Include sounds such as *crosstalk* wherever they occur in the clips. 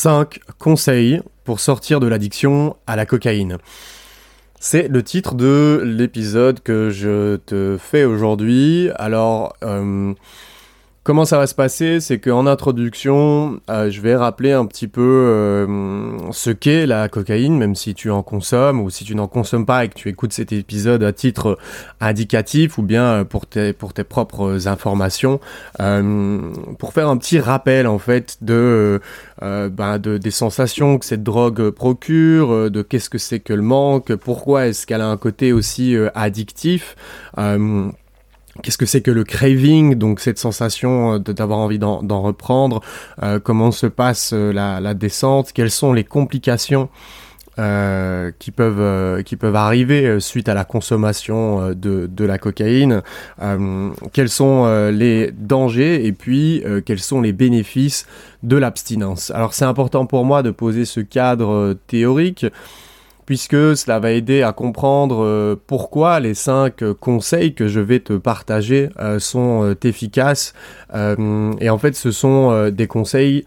5 conseils pour sortir de l'addiction à la cocaïne. C'est le titre de l'épisode que je te fais aujourd'hui. Alors, euh, Comment ça va se passer? C'est qu'en introduction, euh, je vais rappeler un petit peu euh, ce qu'est la cocaïne, même si tu en consommes ou si tu n'en consommes pas et que tu écoutes cet épisode à titre indicatif ou bien euh, pour tes, propres informations, pour faire un petit rappel en fait ben, de des sensations que cette drogue procure, de qu'est-ce que c'est que le manque, pourquoi est-ce qu'elle a un côté aussi addictif. Qu'est-ce que c'est que le craving, donc cette sensation euh, d'avoir envie d'en reprendre euh, Comment se passe euh, la, descente Quelles sont les complications qui peuvent qui peuvent arriver suite à la consommation de, de la cocaïne Quels sont les dangers et puis quels sont les bénéfices de l'abstinence? Alors c'est important pour moi de poser ce cadre théorique puisque cela va aider à comprendre euh, pourquoi les cinq conseils que je vais te partager euh, sont euh, efficaces. et en fait, ce sont des conseils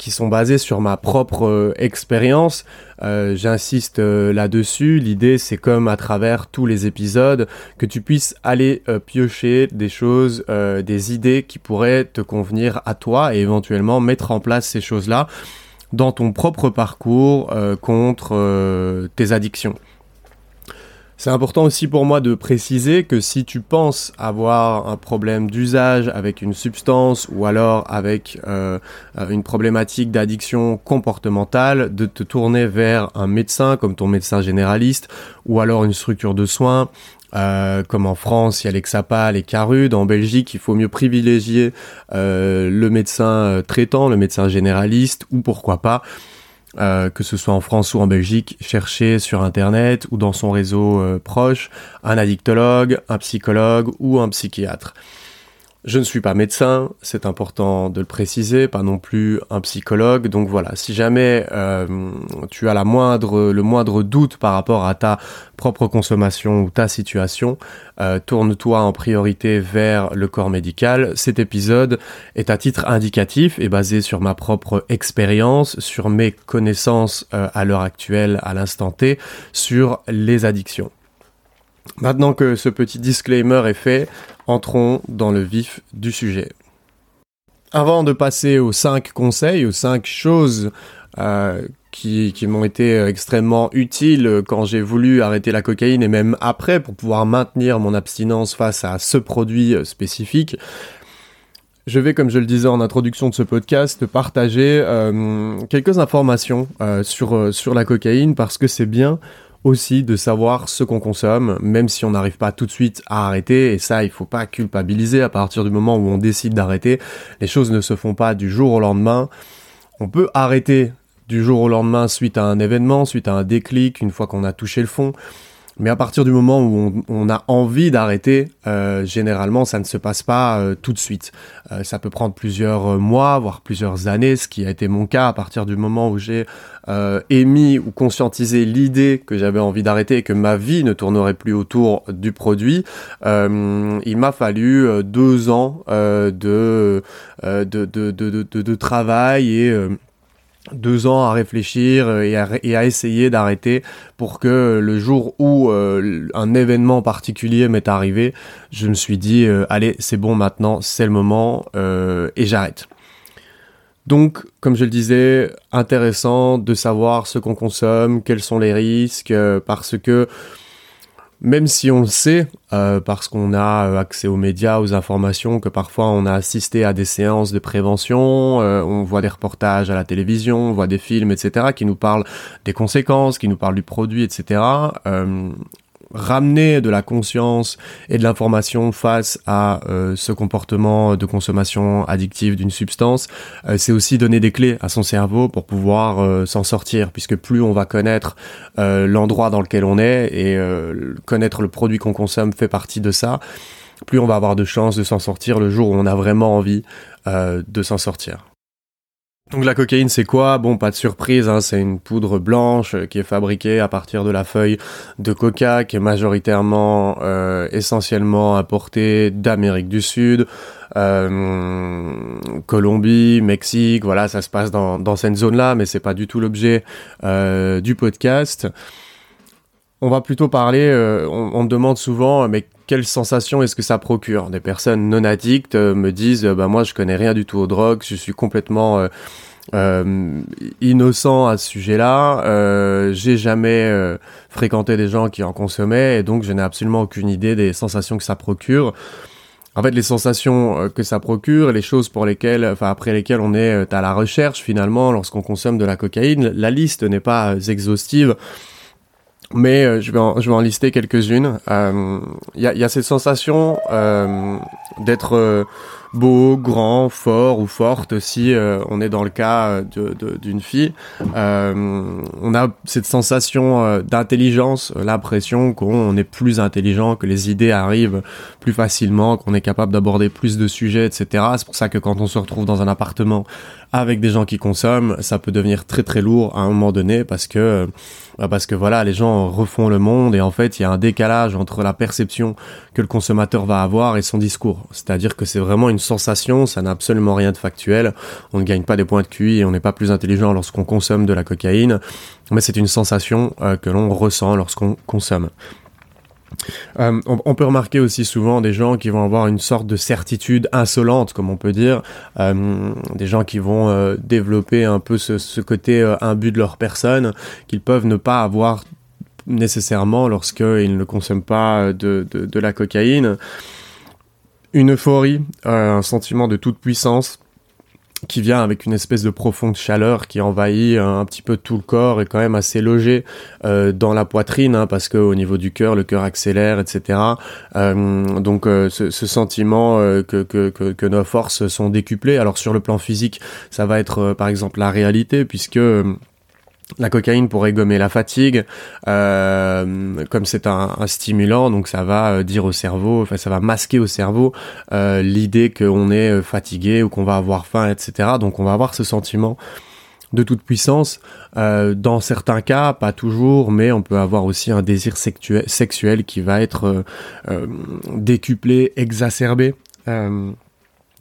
qui sont basés sur ma propre expérience. J'insiste là-dessus. L'idée, c'est comme à travers tous les épisodes, que tu puisses aller piocher des choses, des idées qui pourraient te convenir à toi et éventuellement mettre en place ces choses-là dans ton propre parcours euh, contre euh, tes addictions. C'est important aussi pour moi de préciser que si tu penses avoir un problème d'usage avec une substance ou alors avec euh, une problématique d'addiction comportementale, de te tourner vers un médecin comme ton médecin généraliste ou alors une structure de soins euh, comme en France, il y a l'Exapa, les Carudes. En Belgique, il faut mieux privilégier euh, le médecin euh, traitant, le médecin généraliste, ou pourquoi pas, que ce soit en France ou en Belgique, chercher sur Internet ou dans son réseau proche un addictologue, un psychologue ou un psychiatre. Je ne suis pas médecin, c'est important de le préciser, pas non plus un psychologue. Donc voilà, si jamais euh, tu as la moindre, le moindre doute par rapport à ta propre consommation ou ta situation, euh, tourne-toi en priorité vers le corps médical. Cet épisode est à titre indicatif et basé sur ma propre expérience, sur mes connaissances euh, à l'heure actuelle, à l'instant T, sur les addictions. Maintenant que ce petit disclaimer est fait, entrons dans le vif du sujet. Avant de passer aux 5 conseils, aux 5 choses euh, qui, m'ont été extrêmement utiles quand j'ai voulu arrêter la cocaïne et même après pour pouvoir maintenir mon abstinence face à ce produit spécifique, je vais, comme je le disais en introduction de ce podcast, partager euh, quelques informations euh, sur, sur la cocaïne parce que c'est bien aussi de savoir ce qu'on consomme, même si on n'arrive pas tout de suite à arrêter. Et ça, il faut pas culpabiliser à partir du moment où on décide d'arrêter. Les choses ne se font pas du jour au lendemain. On peut arrêter du jour au lendemain suite à un événement, suite à un déclic, une fois qu'on a touché le fond. Mais à partir du moment où on, a envie d'arrêter, euh, généralement ça ne se passe pas euh, tout de suite. Euh, ça peut prendre plusieurs mois, voire plusieurs années, ce qui a été mon cas à partir du moment où j'ai émis ou conscientisé l'idée que j'avais envie d'arrêter et que ma vie ne tournerait plus autour du produit. il m'a fallu deux ans de, de, travail et deux ans à réfléchir euh, et à, essayer d'arrêter pour que le jour où euh, un événement particulier m'est arrivé, je me suis dit euh, allez c'est bon maintenant c'est le moment et j'arrête. Donc comme je le disais intéressant de savoir ce qu'on consomme, quels sont les risques parce que même si on le sait, euh, parce qu'on a euh, accès aux médias, aux informations, que parfois on a assisté à des séances de prévention, euh, on voit des reportages à la télévision, on voit des films, etc., qui nous parlent des conséquences, qui nous parlent du produit, etc ramener de la conscience et de l'information face à euh, ce comportement de consommation addictive d'une substance, euh, c'est aussi donner des clés à son cerveau pour pouvoir euh, s'en sortir, puisque plus on va connaître l'endroit dans lequel on est et connaître le produit qu'on consomme fait partie de ça, plus on va avoir de chances de s'en sortir le jour où on a vraiment envie de s'en sortir. Donc la cocaïne c'est quoi? Bon pas de surprise, hein, c'est une poudre blanche qui est fabriquée à partir de la feuille de coca qui est majoritairement euh, essentiellement importée d'Amérique du Sud, euh, Colombie, Mexique, voilà ça se passe dans, dans cette zone-là, mais c'est pas du tout l'objet euh, du podcast. On va plutôt parler, euh, on, on, demande souvent, mais quelle sensation est-ce que ça procure? Des personnes non addictes euh, me disent, bah moi je connais rien du tout aux drogues, je suis complètement euh, euh, innocent à ce sujet-là. Euh, j'ai jamais euh, fréquenté des gens qui en consommaient et donc je n'ai absolument aucune idée des sensations que ça procure. En fait, les sensations que ça procure, les choses pour lesquelles, enfin après lesquelles on est à la recherche finalement lorsqu'on consomme de la cocaïne, la liste n'est pas exhaustive mais je, vais en, je vais en lister quelques-unes. Il euh, y, a, y, a, cette sensation euh, d'être beau, grand, fort ou forte si euh, on est dans le cas d'une fille. Euh, on a cette sensation euh, d'intelligence, l'impression qu'on est plus intelligent, que les idées arrivent plus facilement, qu'on est capable d'aborder plus de sujets, etc. C'est pour ça que quand on se retrouve dans un appartement avec des gens qui consomment, ça peut devenir très très lourd à un moment donné parce que parce que voilà, les gens refont le monde et en fait, il y a un décalage entre la perception que le consommateur va avoir et son discours. C'est-à-dire que c'est vraiment une sensation, ça n'a absolument rien de factuel. On ne gagne pas des points de QI et on n'est pas plus intelligent lorsqu'on consomme de la cocaïne, mais c'est une sensation euh, que l'on ressent lorsqu'on consomme. Euh, on, peut remarquer aussi souvent des gens qui vont avoir une sorte de certitude insolente, comme on peut dire, euh, des gens qui vont euh, développer un peu ce, côté imbu de leur personne, qu'ils peuvent ne pas avoir nécessairement lorsqu'ils ne consomment pas de, de, la cocaïne. Une euphorie, un sentiment de toute puissance, qui vient avec une espèce de profonde chaleur qui envahit un, petit peu tout le corps et quand même assez logé euh, dans la poitrine hein, parce que au niveau du cœur le cœur accélère etc euh, donc euh, ce, sentiment euh, que, que, nos forces sont décuplées. Alors sur le plan physique ça va être euh, par exemple la réalité puisque la cocaïne pourrait gommer la fatigue, euh, comme c'est un, stimulant, donc ça va euh, dire au cerveau, enfin ça va masquer au cerveau euh, l'idée qu'on est fatigué ou qu'on va avoir faim, etc. Donc on va avoir ce sentiment de toute puissance. Dans certains cas, pas toujours, mais on peut avoir aussi un désir sexuel, qui va être décuplé, exacerbé.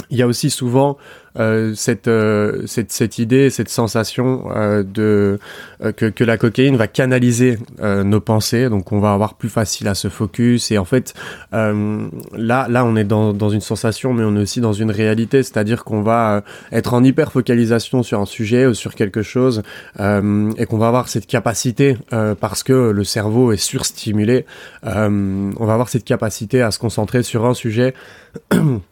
Il y a aussi souvent euh, cette, euh, cette, cette idée, cette sensation euh, de euh, que, que la cocaïne va canaliser euh, nos pensées, donc on va avoir plus facile à se focus. Et en fait, euh, là, là, on est dans, dans une sensation, mais on est aussi dans une réalité, c'est-à-dire qu'on va être en hyper focalisation sur un sujet ou sur quelque chose, et qu'on va avoir cette capacité parce que le cerveau est surstimulé. on va avoir cette capacité à se concentrer sur un sujet. *clears throat*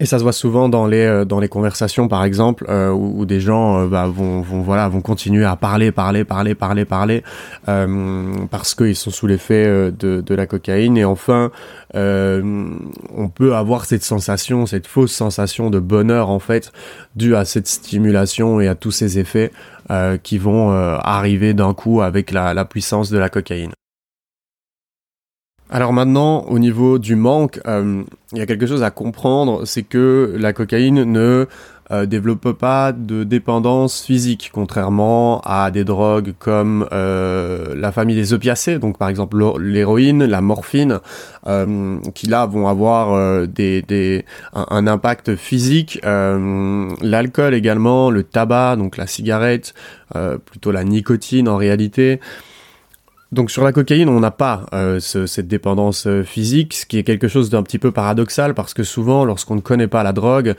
Et ça se voit souvent dans les euh, dans les conversations, par exemple, euh, où, des gens euh, bah, vont, voilà vont continuer à parler, parler, parler, parler, parler, euh, parce qu'ils sont sous l'effet de, de la cocaïne. Et enfin, on peut avoir cette sensation, cette fausse sensation de bonheur en fait, due à cette stimulation et à tous ces effets qui vont arriver d'un coup avec la, la puissance de la cocaïne. Alors maintenant, au niveau du manque, euh, il y a quelque chose à comprendre, c'est que la cocaïne ne euh, développe pas de dépendance physique, contrairement à des drogues comme euh, la famille des opiacés, donc par exemple l'héroïne, la morphine, qui là vont avoir des, des, un, impact physique. L'alcool également, le tabac, donc la cigarette, plutôt la nicotine en réalité. Donc sur la cocaïne, on n'a pas euh, ce, cette dépendance euh, physique, ce qui est quelque chose d'un petit peu paradoxal parce que souvent, lorsqu'on ne connaît pas la drogue,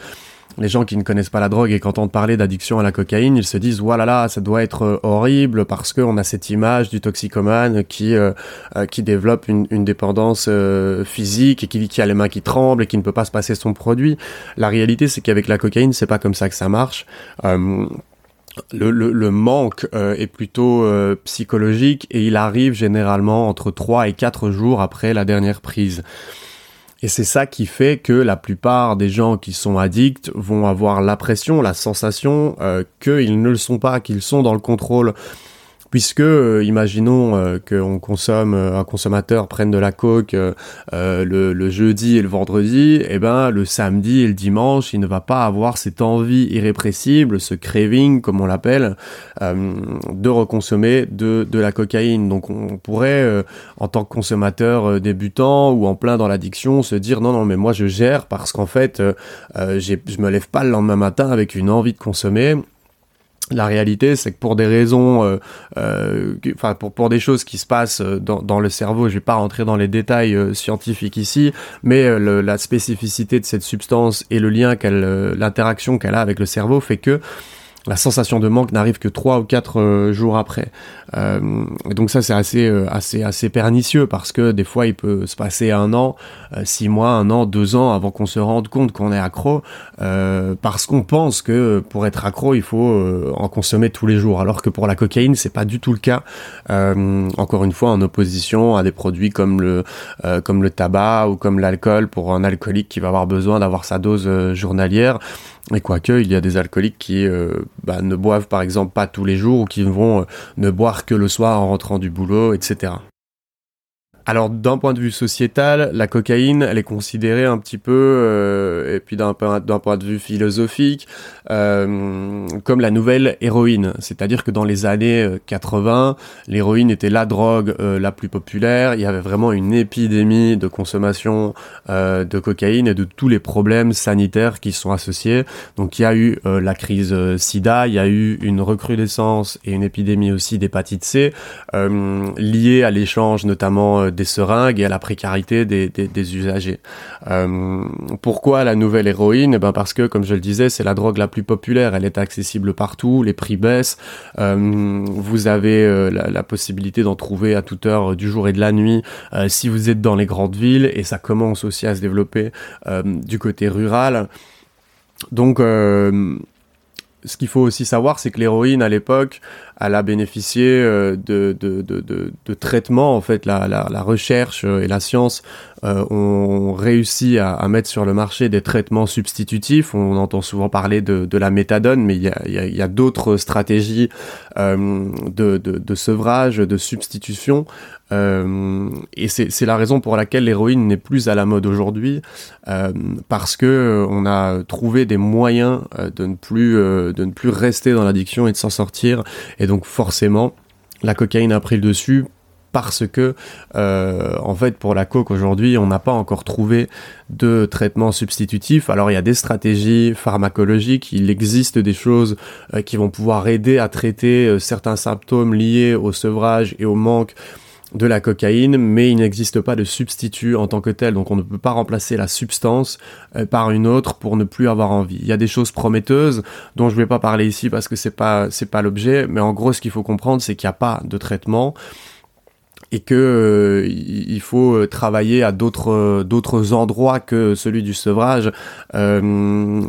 les gens qui ne connaissent pas la drogue et qui entendent parler d'addiction à la cocaïne, ils se disent voilà là, ça doit être euh, horrible parce qu'on a cette image du toxicomane qui développe une, dépendance physique et qui, a les mains qui tremblent et qui ne peut pas se passer son produit. La réalité, c'est qu'avec la cocaïne, c'est pas comme ça que ça marche. Le, le, le, manque euh, est plutôt euh, psychologique et il arrive généralement entre 3 et 4 jours après la dernière prise. Et c'est ça qui fait que la plupart des gens qui sont addicts vont avoir l'impression, la sensation euh, qu'ils ne le sont pas, qu'ils sont dans le contrôle puisque euh, imaginons euh, qu'on consomme, euh, un consommateur prenne de la coke le, jeudi et le vendredi, et eh ben le samedi et le dimanche, il ne va pas avoir cette envie irrépressible, ce craving comme on l'appelle, de reconsommer de, de la cocaïne. Donc on pourrait, en tant que consommateur débutant ou en plein dans l'addiction, se dire non non mais moi je gère parce qu'en fait je me lève pas le lendemain matin avec une envie de consommer la réalité, c'est que pour des raisons, euh, euh, enfin pour, des choses qui se passent euh, dans, dans le cerveau, je vais pas rentrer dans les détails scientifiques ici, mais la spécificité de cette substance et le lien qu'elle, l'interaction qu'elle a avec le cerveau fait que la sensation de manque n'arrive que trois ou quatre euh, jours après. Euh, et donc ça c'est assez euh, assez assez pernicieux parce que des fois il peut se passer un an, six mois, un an, deux ans avant qu'on se rende compte qu'on est accro parce qu'on pense que pour être accro il faut en consommer tous les jours alors que pour la cocaïne c'est pas du tout le cas. encore une fois en opposition à des produits comme le comme le tabac ou comme l'alcool pour un alcoolique qui va avoir besoin d'avoir sa dose journalière. Et quoique, il y a des alcooliques qui euh, bah, ne boivent par exemple pas tous les jours ou qui vont euh, ne boire que le soir en rentrant du boulot, etc. Alors d'un point de vue sociétal, la cocaïne, elle est considérée un petit peu, euh, et puis d'un point, de vue philosophique, euh, comme la nouvelle héroïne. C'est-à-dire que dans les années 80, euh, l'héroïne était la drogue la plus populaire. Il y avait vraiment une épidémie de consommation de cocaïne et de tous les problèmes sanitaires qui sont associés. Donc il y a eu la crise SIDA, il y a eu une recrudescence et une épidémie aussi d'hépatite C liée à l'échange notamment des seringues et à la précarité des, usagers. Euh, pourquoi la nouvelle héroïne? Eh ben Parce que, comme je le disais, c'est la drogue la plus populaire. Elle est accessible partout, les prix baissent. Euh, vous avez euh, la, possibilité d'en trouver à toute heure du jour et de la nuit si vous êtes dans les grandes villes et ça commence aussi à se développer du côté rural. Donc, ce qu'il faut aussi savoir, c'est que l'héroïne à l'époque, elle a bénéficié euh, de, de, de, de, traitements. En fait, la, la, recherche euh, et la science euh, ont réussi à, mettre sur le marché des traitements substitutifs. On entend souvent parler de, de la méthadone, mais il y a, y a d'autres stratégies euh, de, de, sevrage, de substitution. Et c'est la raison pour laquelle l'héroïne n'est plus à la mode aujourd'hui, parce que on a trouvé des moyens de ne plus de ne plus rester dans l'addiction et de s'en sortir. Donc forcément, la cocaïne a pris le dessus parce que euh, en fait pour la coke aujourd'hui on n'a pas encore trouvé de traitement substitutif. Alors il y a des stratégies pharmacologiques il existe des choses euh, qui vont pouvoir aider à traiter euh, certains symptômes liés au sevrage et au manque de la cocaïne, mais il n'existe pas de substitut en tant que tel, donc on ne peut pas remplacer la substance euh, par une autre pour ne plus avoir envie. Il y a des choses prometteuses dont je ne vais pas parler ici parce que c'est pas c'est pas l'objet, mais en gros ce qu'il faut comprendre c'est qu'il n'y a pas de traitement et que euh, il faut euh, travailler à d'autres euh, d'autres endroits que celui du sevrage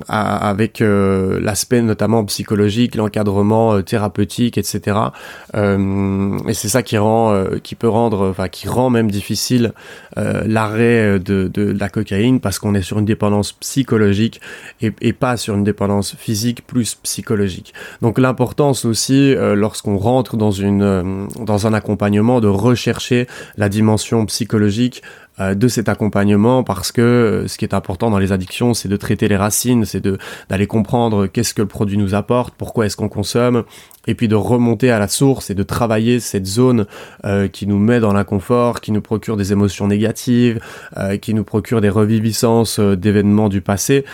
avec l'aspect notamment psychologique l'encadrement thérapeutique etc et c'est ça qui rend qui peut rendre enfin qui rend même difficile l'arrêt de, de, la cocaïne parce qu'on est sur une dépendance psychologique et, et, pas sur une dépendance physique plus psychologique. Donc l'importance aussi lorsqu'on rentre dans une dans un accompagnement de recherche chercher la dimension psychologique euh, de cet accompagnement parce que euh, ce qui est important dans les addictions, c'est de traiter les racines, c'est de d'aller comprendre qu'est-ce que le produit nous apporte, pourquoi est-ce qu'on consomme, et puis de remonter à la source et de travailler cette zone euh, qui nous met dans l'inconfort, qui nous procure des émotions négatives, qui nous procure des reviviscences d'événements du passé.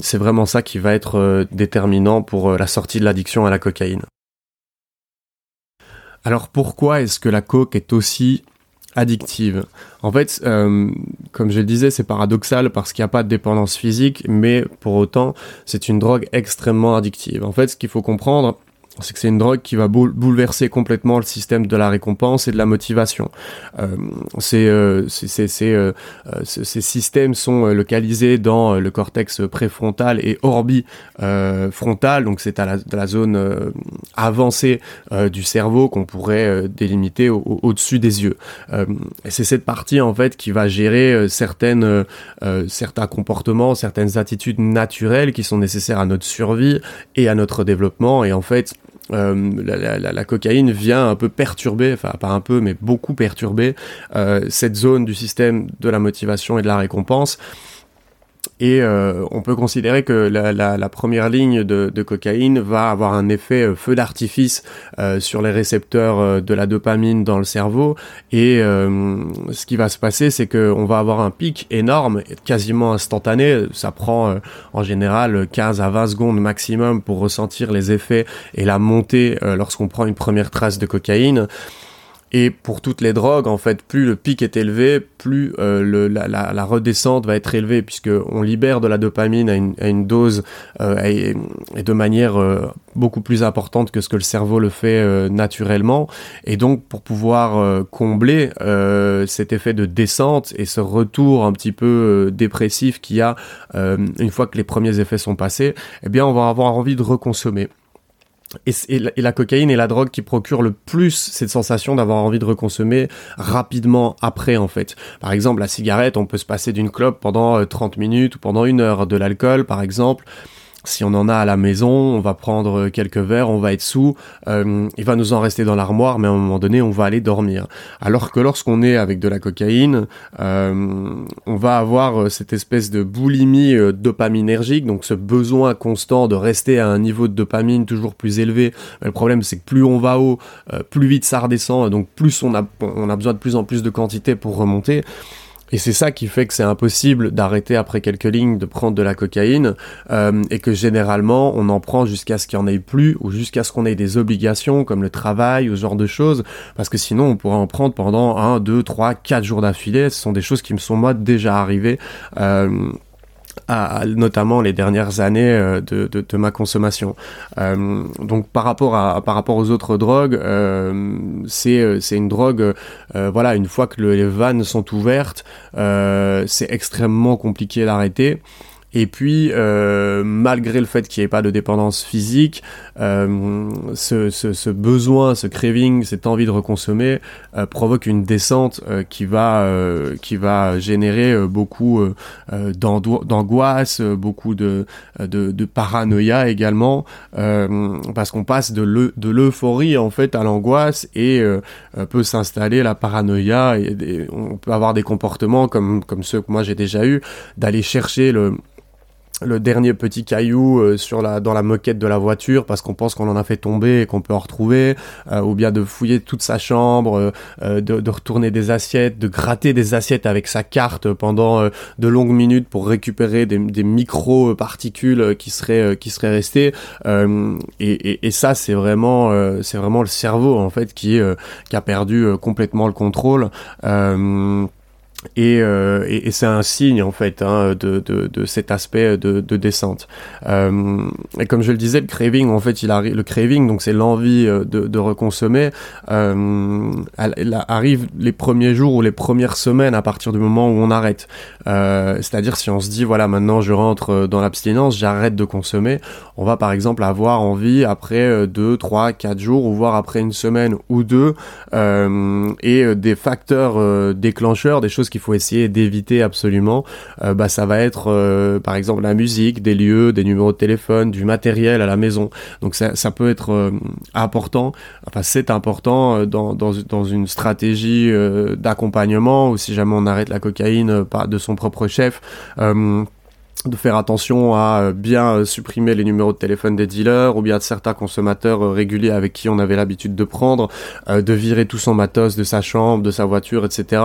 c'est vraiment ça qui va être déterminant pour la sortie de l'addiction à la cocaïne. Alors pourquoi est-ce que la coke est aussi addictive? En fait, euh, comme je le disais, c'est paradoxal parce qu'il n'y a pas de dépendance physique, mais pour autant, c'est une drogue extrêmement addictive. En fait, ce qu'il faut comprendre, c'est que c'est une drogue qui va bouleverser complètement le système de la récompense et de la motivation. Euh, euh, euh, ces systèmes sont localisés dans le cortex préfrontal et orbifrontal, donc c'est à la, zone avancée du cerveau qu'on pourrait délimiter au-dessus des yeux. c'est cette partie en fait qui va gérer certaines, certains comportements, certaines attitudes naturelles qui sont nécessaires à notre survie et à notre développement. Et en fait, la, cocaïne vient un peu perturber, enfin pas un peu, mais beaucoup perturber cette zone du système de la motivation et de la récompense. Et euh, on peut considérer que la, première ligne de, cocaïne va avoir un effet euh, feu d'artifice euh, sur les récepteurs de la dopamine dans le cerveau. Et ce qui va se passer, c'est qu'on va avoir un pic énorme, quasiment instantané. Ça prend en général 15 à 20 secondes maximum pour ressentir les effets et la montée lorsqu'on prend une première trace de cocaïne. Et pour toutes les drogues, en fait, plus le pic est élevé, plus euh, la, la, redescente va être élevée, puisque on libère de la dopamine à une, dose euh, et, de manière euh, beaucoup plus importante que ce que le cerveau le fait naturellement. Et donc, pour pouvoir combler cet effet de descente et ce retour un petit peu dépressif qu'il y a une fois que les premiers effets sont passés, eh bien, on va avoir envie de reconsommer. Et, la, cocaïne est la drogue qui procure le plus cette sensation d'avoir envie de reconsommer rapidement après en fait. Par exemple, la cigarette, on peut se passer d'une clope pendant 30 euh, minutes ou pendant une heure. De l'alcool, par exemple, si on en a à la maison, on va prendre quelques verres, on va être sous, euh, il va nous en rester dans l'armoire, mais à un moment donné, on va aller dormir. Alors que lorsqu'on est avec de la cocaïne, euh, on va avoir cette espèce de boulimie euh, dopaminergique, donc ce besoin constant de rester à un niveau de dopamine toujours plus élevé. le problème, c'est que plus on va haut, euh, plus vite ça redescend, donc plus on a, on a besoin de plus en plus de quantité pour remonter. Et c'est ça qui fait que c'est impossible d'arrêter après quelques lignes de prendre de la cocaïne euh, et que généralement on en prend jusqu'à ce qu'il n'y en ait plus ou jusqu'à ce qu'on ait des obligations comme le travail ou ce genre de choses parce que sinon on pourrait en prendre pendant 1, 2, 3, 4 jours d'affilée. Ce sont des choses qui me sont moi déjà arrivées. Euh, à, notamment les dernières années euh, de, de, de ma consommation. Euh, donc par rapport à par rapport aux autres drogues, euh, c'est euh, c'est une drogue, euh, voilà, une fois que les vannes sont ouvertes, c'est extrêmement compliqué d'arrêter. Et puis, euh, malgré le fait qu'il n'y ait pas de dépendance physique, euh, ce, ce, ce, besoin, ce craving, cette envie de reconsommer euh, provoque une descente euh, qui va euh, qui va générer euh, beaucoup d'angoisse, beaucoup de, de, de, paranoïa également, parce qu'on passe de l'euphorie en fait à l'angoisse et peut s'installer la paranoïa et, on peut avoir des comportements comme comme ceux que moi j'ai déjà eu d'aller chercher le le dernier petit caillou euh, sur la dans la moquette de la voiture parce qu'on pense qu'on en a fait tomber et qu'on peut en retrouver euh, ou bien de fouiller toute sa chambre euh, de, de, retourner des assiettes de gratter des assiettes avec sa carte pendant de longues minutes pour récupérer des, des micro particules qui seraient qui seraient restées. Et, et, et, ça c'est vraiment c'est vraiment le cerveau en fait qui qui a perdu complètement le contrôle et, euh, et, c'est un signe en fait hein, de, de, cet aspect de, de descente. Euh, et comme je le disais, le craving, en fait, il arrive. Le craving, donc c'est l'envie euh, de, reconsommer. Elle, arrive les premiers jours ou les premières semaines à partir du moment où on arrête. C'est-à-dire si on se dit voilà maintenant je rentre dans l'abstinence, j'arrête de consommer. On va par exemple avoir envie après 2, 3, 4 jours ou voire après une semaine ou deux et des facteurs déclencheurs, des choses qu'il faut essayer d'éviter absolument, euh, bah, ça va être euh, par exemple la musique, des lieux, des numéros de téléphone, du matériel à la maison. Donc ça, peut être euh, important, enfin c'est important dans, dans, une stratégie d'accompagnement ou si jamais on arrête la cocaïne de son propre chef de faire attention à euh, bien euh, supprimer les numéros de téléphone des dealers ou bien de certains consommateurs euh, réguliers avec qui on avait l'habitude de prendre, de virer tout son matos de sa chambre, de sa voiture, etc.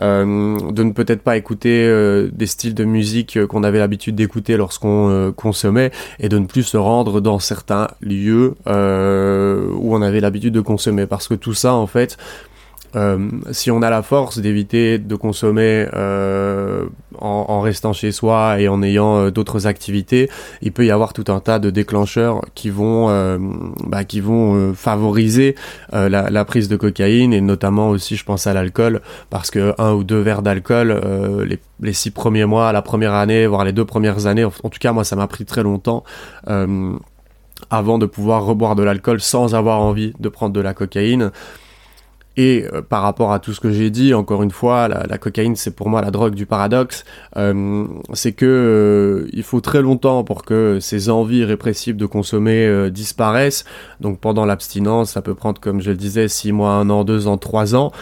de ne peut-être pas écouter des styles de musique qu'on avait l'habitude d'écouter lorsqu'on consommait et de ne plus se rendre dans certains lieux où on avait l'habitude de consommer parce que tout ça en fait euh, si on a la force d'éviter de consommer euh, en, restant chez soi et en ayant euh, d'autres activités, il peut y avoir tout un tas de déclencheurs qui vont, bah, qui vont favoriser la, la, prise de cocaïne et notamment aussi, je pense à l'alcool, parce que un ou deux verres d'alcool, les, les, six premiers mois, la première année, voire les deux premières années, en, en tout cas moi ça m'a pris très longtemps avant de pouvoir reboire de l'alcool sans avoir envie de prendre de la cocaïne Et euh, par rapport à tout ce que j'ai dit, encore une fois, la, cocaïne, c'est pour moi la drogue du paradoxe. Euh, c'est que euh, il faut très longtemps pour que ces envies répressives de consommer disparaissent. Donc pendant l'abstinence, ça peut prendre, comme je le disais, 6 mois, 1 an, 2 ans, 3 ans.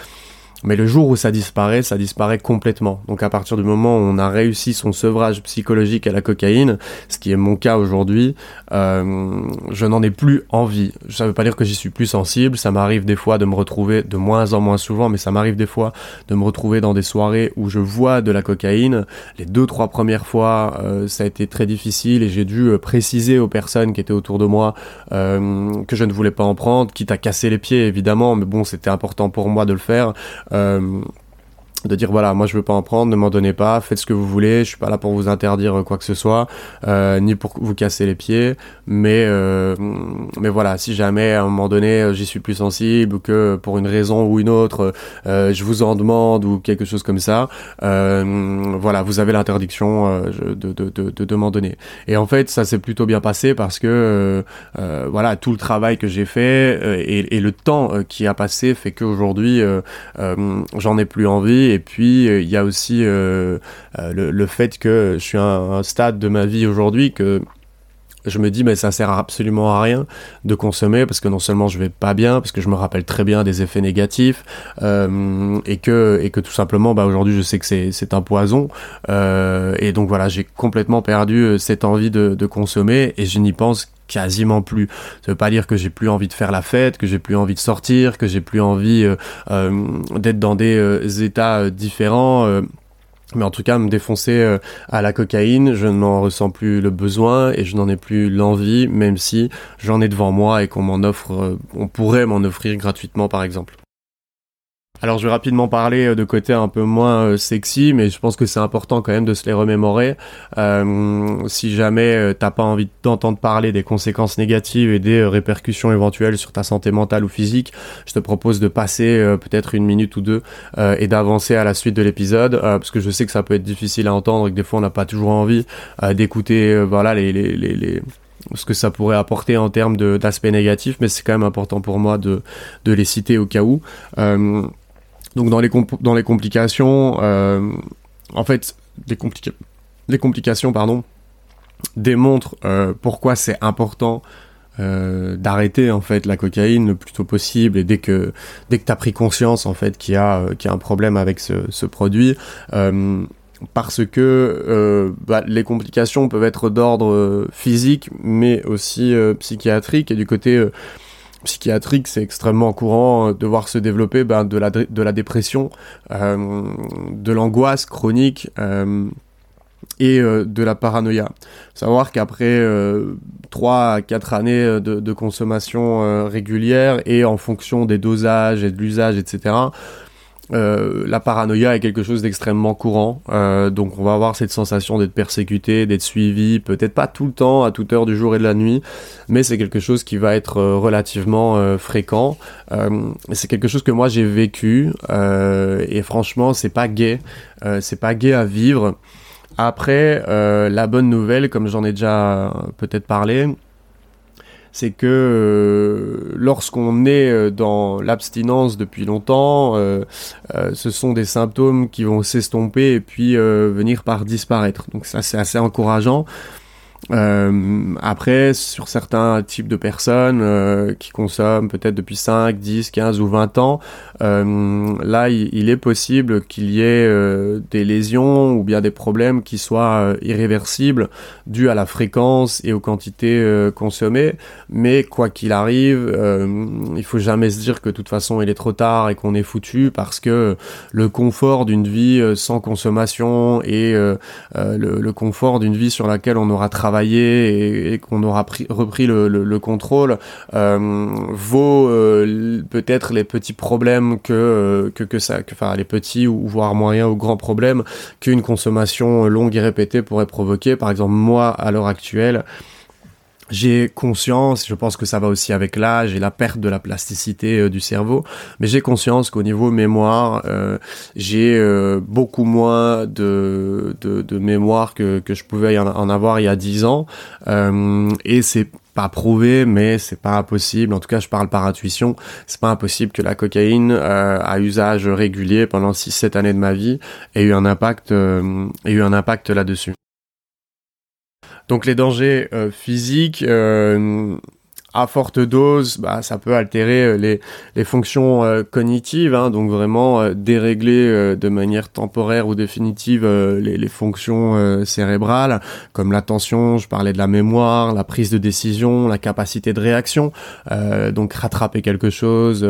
Mais le jour où ça disparaît, ça disparaît complètement. Donc à partir du moment où on a réussi son sevrage psychologique à la cocaïne, ce qui est mon cas aujourd'hui, euh, je n'en ai plus envie. Ça veut pas dire que j'y suis plus sensible. Ça m'arrive des fois de me retrouver, de moins en moins souvent, mais ça m'arrive des fois de me retrouver dans des soirées où je vois de la cocaïne. Les deux trois premières fois, euh, ça a été très difficile et j'ai dû euh, préciser aux personnes qui étaient autour de moi que je ne voulais pas en prendre, quitte à casser les pieds évidemment, mais bon, c'était important pour moi de le faire. Um, De dire voilà moi je veux pas en prendre ne m'en donnez pas faites ce que vous voulez je suis pas là pour vous interdire quoi que ce soit euh, ni pour vous casser les pieds mais euh, mais voilà si jamais à un moment donné j'y suis plus sensible ou que pour une raison ou une autre euh, je vous en demande ou quelque chose comme ça voilà vous avez l'interdiction de, de, de, de, de m'en donner et en fait ça s'est plutôt bien passé parce que voilà tout le travail que j'ai fait et, et, le temps qui a passé fait qu'aujourd'hui j'en ai plus envie et puis, euh, il y a aussi euh, euh, le, fait que je suis à un, stade de ma vie aujourd'hui que je me dis mais ça sert absolument à rien de consommer parce que non seulement je vais pas bien parce que je me rappelle très bien des effets négatifs et que et que tout simplement bah aujourd'hui je sais que c'est c'est un poison. Et donc voilà j'ai complètement perdu cette envie de, de consommer et je n'y pense quasiment plus. Ça veut pas dire que j'ai plus envie de faire la fête, que j'ai plus envie de sortir, que j'ai plus envie euh, euh, d'être dans des euh, états différents. mais en tout cas, me défoncer à la cocaïne, je n'en ressens plus le besoin et je n'en ai plus l'envie, même si j'en ai devant moi et qu'on m'en offre, on pourrait m'en offrir gratuitement par exemple. Alors je vais rapidement parler euh, de côté un peu moins euh, sexy, mais je pense que c'est important quand même de se les remémorer. Euh, si jamais t'as pas envie d'entendre parler des conséquences négatives et des répercussions éventuelles sur ta santé mentale ou physique, je te propose de passer peut-être une minute ou deux et d'avancer à la suite de l'épisode, parce que je sais que ça peut être difficile à entendre et que des fois on n'a pas toujours envie d'écouter voilà les, les, les, les ce que ça pourrait apporter en termes d'aspects négatifs, mais c'est quand même important pour moi de, de les citer au cas où. Donc dans les, dans les complications, euh, en fait, les, complications pardon, démontrent euh, pourquoi c'est important euh, d'arrêter en fait la cocaïne le plus tôt possible. Et dès que dès que t'as pris conscience en fait qu'il y a qu'il y a un problème avec ce, produit parce que bah, les complications peuvent être d'ordre physique mais aussi psychiatrique. Et du côté psychiatrique, c'est extrêmement courant de voir se développer ben, de, la, dépression, euh, de l'angoisse chronique euh, et euh, de la paranoïa. Savoir qu'après euh, 3 à 4 années de consommation régulière et en fonction des dosages et de l'usage, etc., euh, la paranoïa est quelque chose d'extrêmement courant, euh, donc on va avoir cette sensation d'être persécuté, d'être suivi, peut-être pas tout le temps, à toute heure du jour et de la nuit, mais c'est quelque chose qui va être euh, relativement fréquent. c'est quelque chose que moi j'ai vécu et franchement c'est pas gay, c'est pas gay à vivre. Après, la bonne nouvelle, comme j'en ai déjà peut-être parlé, c'est que euh, lorsqu'on est euh, dans l'abstinence depuis longtemps, euh, ce sont des symptômes qui vont s'estomper et puis venir par disparaître. Donc ça c'est assez encourageant. Euh, après, sur certains types de personnes euh, qui consomment peut-être depuis 5, 10, 15 ou 20 ans, euh, là, il, il, est possible qu'il y ait euh, des lésions ou bien des problèmes qui soient euh, irréversibles dus à la fréquence et aux quantités euh, consommées. Mais quoi qu'il arrive, il faut jamais se dire que de toute façon, il est trop tard et qu'on est foutu parce que le confort d'une vie sans consommation et le, le, confort d'une vie sur laquelle on aura travaillé et, qu'on aura pris, repris le, le, contrôle euh, vaut euh, peut-être les petits problèmes que, euh, que, que ça, enfin les petits ou voire moyens ou grands problèmes qu'une consommation longue et répétée pourrait provoquer. Par exemple, moi, à l'heure actuelle, j'ai conscience, je pense que ça va aussi avec l'âge et la perte de la plasticité euh, du cerveau, mais j'ai conscience qu'au niveau mémoire, euh, j'ai euh, beaucoup moins de, de, de, mémoire que, que je pouvais en avoir il y a 10 ans, et c'est pas prouvé, mais c'est pas impossible. En tout cas, je parle par intuition. C'est pas impossible que la cocaïne euh, à usage régulier pendant 6-7 années de ma vie ait eu un impact, euh, ait eu un impact là-dessus. Donc les dangers euh, physiques, euh, à forte dose, bah, ça peut altérer euh, les, les fonctions cognitives, hein, donc vraiment dérégler de manière temporaire ou définitive les, les, fonctions cérébrales, comme l'attention, je parlais de la mémoire, la prise de décision, la capacité de réaction, donc rattraper quelque chose,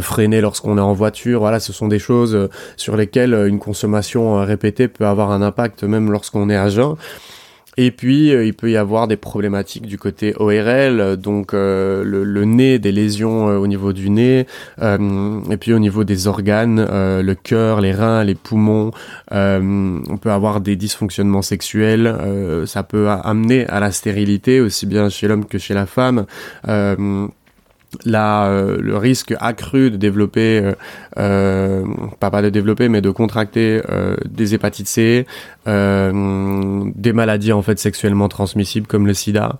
freiner lorsqu'on est en voiture, voilà, ce sont des choses sur lesquelles une consommation répétée peut avoir un impact même lorsqu'on est à jeun. Et puis, euh, il peut y avoir des problématiques du côté ORL, donc euh, le, nez, des lésions euh, au niveau du nez, et puis au niveau des organes, le cœur, les reins, les poumons. on peut avoir des dysfonctionnements sexuels. ça peut amener à la stérilité, aussi bien chez l'homme que chez la femme la, euh, le risque accru de développer, euh, euh, pas, pas de développer, mais de contracter des hépatites C, des maladies en fait sexuellement transmissibles comme le sida,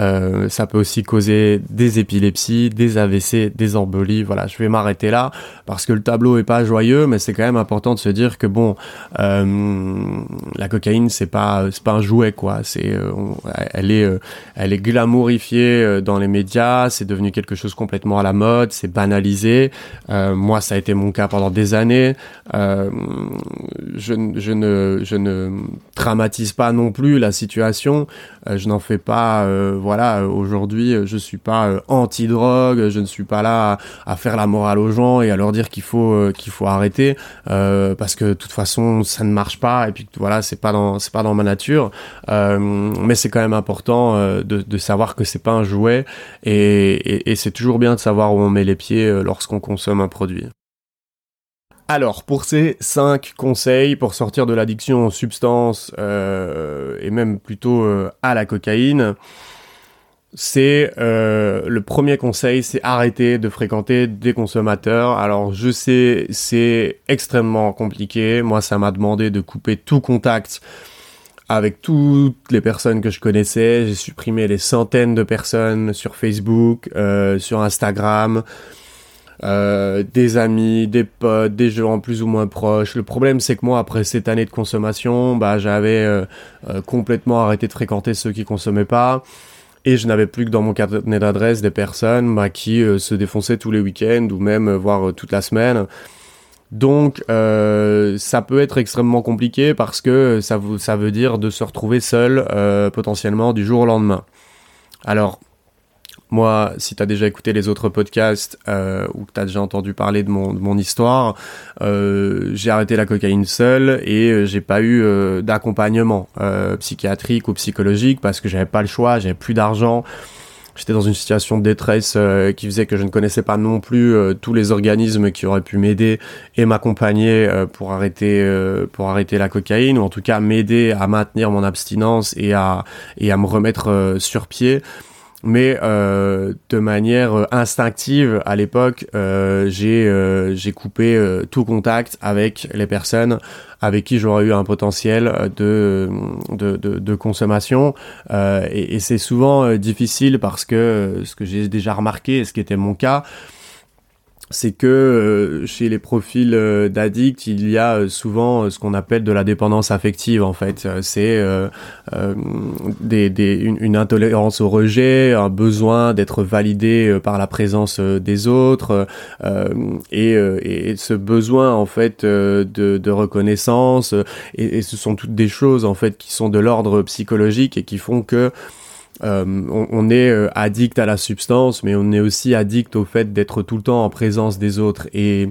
euh, ça peut aussi causer des épilepsies, des AVC, des embolies. Voilà, je vais m'arrêter là parce que le tableau est pas joyeux, mais c'est quand même important de se dire que bon, euh, la cocaïne c'est pas c'est pas un jouet quoi. C'est euh, elle est elle est glamourifiée dans les médias. C'est devenu quelque chose complètement à la mode. C'est banalisé. moi, ça a été mon cas pendant des années. je, je ne je ne dramatise pas non plus la situation. je n'en fais pas euh, aujourd'hui, euh, je suis pas euh, anti-drogue, je ne suis pas là à, faire la morale aux gens et à leur dire qu'il faut qu'il faut arrêter parce que de toute façon ça ne marche pas et puis voilà, c'est pas dans pas dans ma nature. mais c'est quand même important de, savoir que c'est pas un jouet et, c'est toujours bien de savoir où on met les pieds lorsqu'on consomme un produit. Alors, pour ces 5 conseils pour sortir de l'addiction aux substances et même plutôt à la cocaïne, c'est euh, le premier conseil, c'est arrêter de fréquenter des consommateurs. Alors je sais, c'est extrêmement compliqué. Moi, ça m'a demandé de couper tout contact avec toutes les personnes que je connaissais. J'ai supprimé des centaines de personnes sur Facebook, euh, sur Instagram. Euh, des amis, des potes, des gens plus ou moins proches. Le problème, c'est que moi, après cette année de consommation, bah, j'avais complètement arrêté de fréquenter ceux qui consommaient pas. Et je n'avais plus que dans mon carnet d'adresse des personnes bah, qui euh, se défonçaient tous les week-ends ou même euh, voire euh, toute la semaine. Donc ça peut être extrêmement compliqué parce que ça, ça veut dire de se retrouver seul potentiellement du jour au lendemain. Alors moi, si tu as déjà écouté les autres podcasts euh, ou que tu as déjà entendu parler de mon, histoire, euh, j'ai arrêté la cocaïne seul et euh, j'ai pas eu d'accompagnement psychiatrique ou psychologique parce que j'avais pas le choix, j'avais plus d'argent. J'étais dans une situation de détresse qui faisait que je ne connaissais pas non plus tous les organismes qui auraient pu m'aider et m'accompagner pour arrêter pour arrêter la cocaïne ou en tout cas m'aider à maintenir mon abstinence et à et à me remettre sur pied mais euh, de manière euh, instinctive à l'époque euh, j'ai euh, j'ai coupé euh, tout contact avec les personnes avec qui j'aurais eu un potentiel de de, de, de consommation. Et, et c'est souvent difficile parce que ce que j'ai déjà remarqué ce qui était mon cas c'est que euh, chez les profils euh, d'addicts, il y a euh, souvent ce qu'on appelle de la dépendance affective en fait. C'est des, des, une, intolérance au rejet, un besoin d'être validé par la présence des autres et, et, ce besoin en fait de, de reconnaissance. Et, ce sont toutes des choses en fait qui sont de l'ordre psychologique et qui font que euh, on, est euh, addict à la substance, mais on est aussi addict au fait d'être tout le temps en présence des autres. Et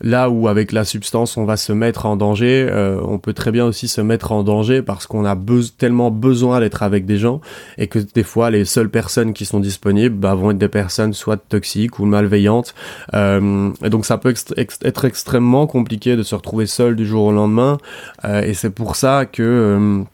là où avec la substance on va se mettre en danger, euh, on peut très bien aussi se mettre en danger parce qu'on a tellement besoin d'être avec des gens et que des fois les seules personnes qui sont disponibles bah, vont être des personnes soit toxiques ou malveillantes. et donc ça peut être extrêmement compliqué de se retrouver seul du jour au lendemain. et c'est pour ça que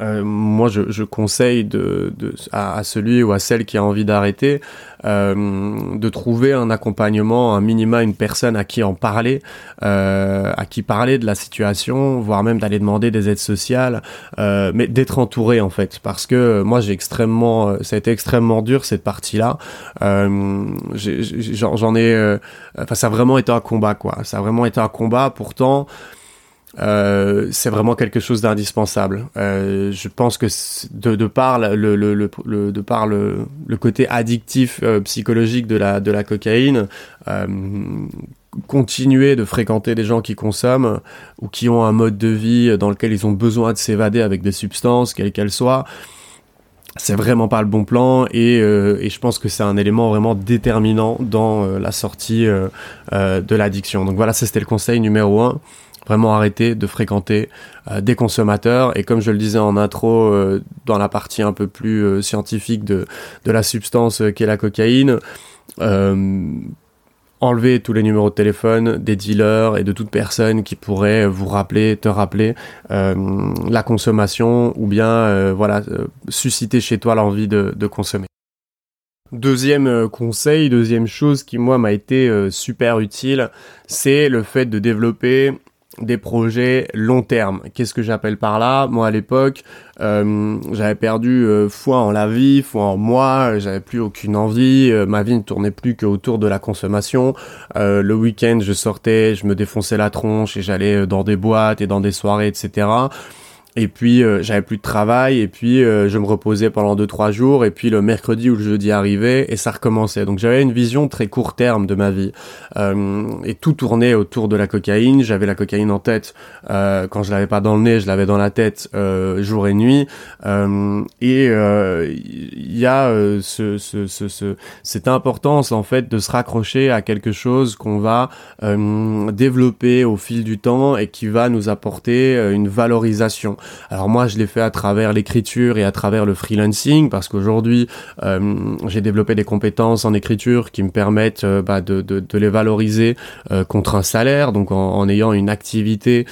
euh, moi, je, je conseille de, de, à, à, celui ou à celle qui a envie d'arrêter euh, de trouver un accompagnement, un minima, une personne à qui en parler, euh, à qui parler de la situation, voire même d'aller demander des aides sociales, euh, mais d'être entouré en fait, parce que moi, j'ai extrêmement, ça a été extrêmement dur cette partie-là. Euh, J'en ai, enfin, ça a vraiment été un combat, quoi. Ça a vraiment été un combat. Pourtant. Euh, c'est vraiment quelque chose d'indispensable. Euh, je pense que de, par le, côté addictif euh, psychologique de la cocaïne, continuer de fréquenter des gens qui consomment ou qui ont un mode de vie dans lequel ils ont besoin de s'évader avec des substances, quelles qu'elles soient. C'est vraiment pas le bon plan et, et je pense que c'est un élément vraiment déterminant dans la sortie de l'addiction. Donc voilà, c'était le conseil numéro un vraiment arrêter de fréquenter euh, des consommateurs. Et comme je le disais en intro, euh, dans la partie un peu plus euh, scientifique de, de la substance qu'est la cocaïne, enlever tous les numéros de téléphone des dealers et de toute personne qui pourrait vous rappeler, te rappeler la consommation ou bien voilà susciter chez toi l'envie de, de consommer. Deuxième conseil, deuxième chose qui moi m'a été super utile, c'est le fait de développer des projets long terme. Qu'est-ce que j'appelle par là? Moi à l'époque, euh, j'avais perdu euh, foi en la vie, foi en moi, j'avais plus aucune envie, euh, ma vie ne tournait plus qu'autour de la consommation. le week-end, je sortais, je me défonçais la tronche et j'allais dans des boîtes et dans des soirées, etc. Et puis euh, j'avais plus de travail et puis euh, je me reposais pendant deux trois jours et puis le mercredi ou le jeudi arrivait et ça recommençait. Donc j'avais une vision très court terme de ma vie euh, et tout tournait autour de la cocaïne. J'avais la cocaïne en tête quand je l'avais pas dans le nez, je l'avais dans la tête jour et nuit. et il y a ce, ce, ce, ce, cette importance en fait de se raccrocher à quelque chose qu'on va développer au fil du temps et qui va nous apporter une valorisation. Alors moi, je l'ai fait à travers l'écriture et à travers le freelancing parce qu'aujourd'hui, euh, j'ai développé des compétences en écriture qui me permettent euh, bah, de, les valoriser euh, contre un salaire, donc en ayant une activité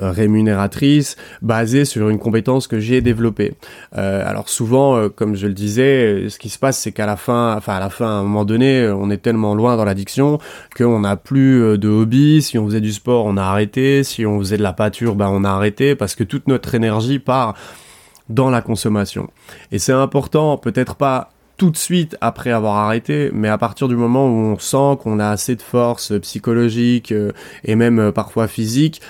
rémunératrice basée sur une compétence que j'ai développée. Euh, alors souvent, euh, comme je le disais, ce qui se passe, c'est qu'à la fin, enfin à la fin, à un moment donné, on est tellement loin dans l'addiction qu'on n'a plus euh, de hobby. Si on faisait du sport, on a arrêté. Si on faisait de la pâture, ben on a arrêté parce que toute notre énergie part dans la consommation. Et c'est important, peut-être pas tout de suite après avoir arrêté, mais à partir du moment où on sent qu'on a assez de force psychologique et même parfois physique,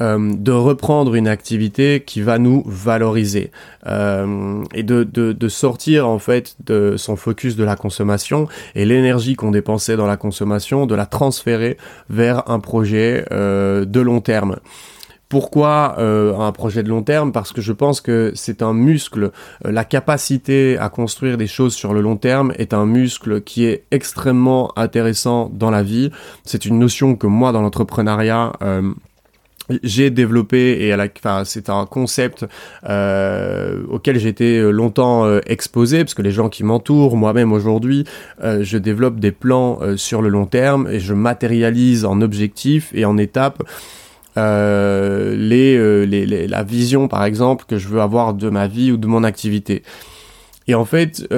euh, de reprendre une activité qui va nous valoriser euh, et de, de, de, sortir en fait de son focus de la consommation et l'énergie qu'on dépensait dans la consommation, de la transférer vers un projet euh, de long terme. Pourquoi un projet de long terme? Parce que je pense que c'est un muscle. La capacité à construire des choses sur le long terme est un muscle qui est extrêmement intéressant dans la vie. C'est une notion que moi, dans l'entrepreneuriat, j'ai développé et à la, enfin, c'est un concept euh, auquel j'ai été euh, longtemps euh, exposé parce que les gens qui m'entourent, moi-même aujourd'hui, euh, je développe des plans euh, sur le long terme et je matérialise en objectifs et en étapes les, les, les, la vision, par exemple, que je veux avoir de ma vie ou de mon activité. Et en fait,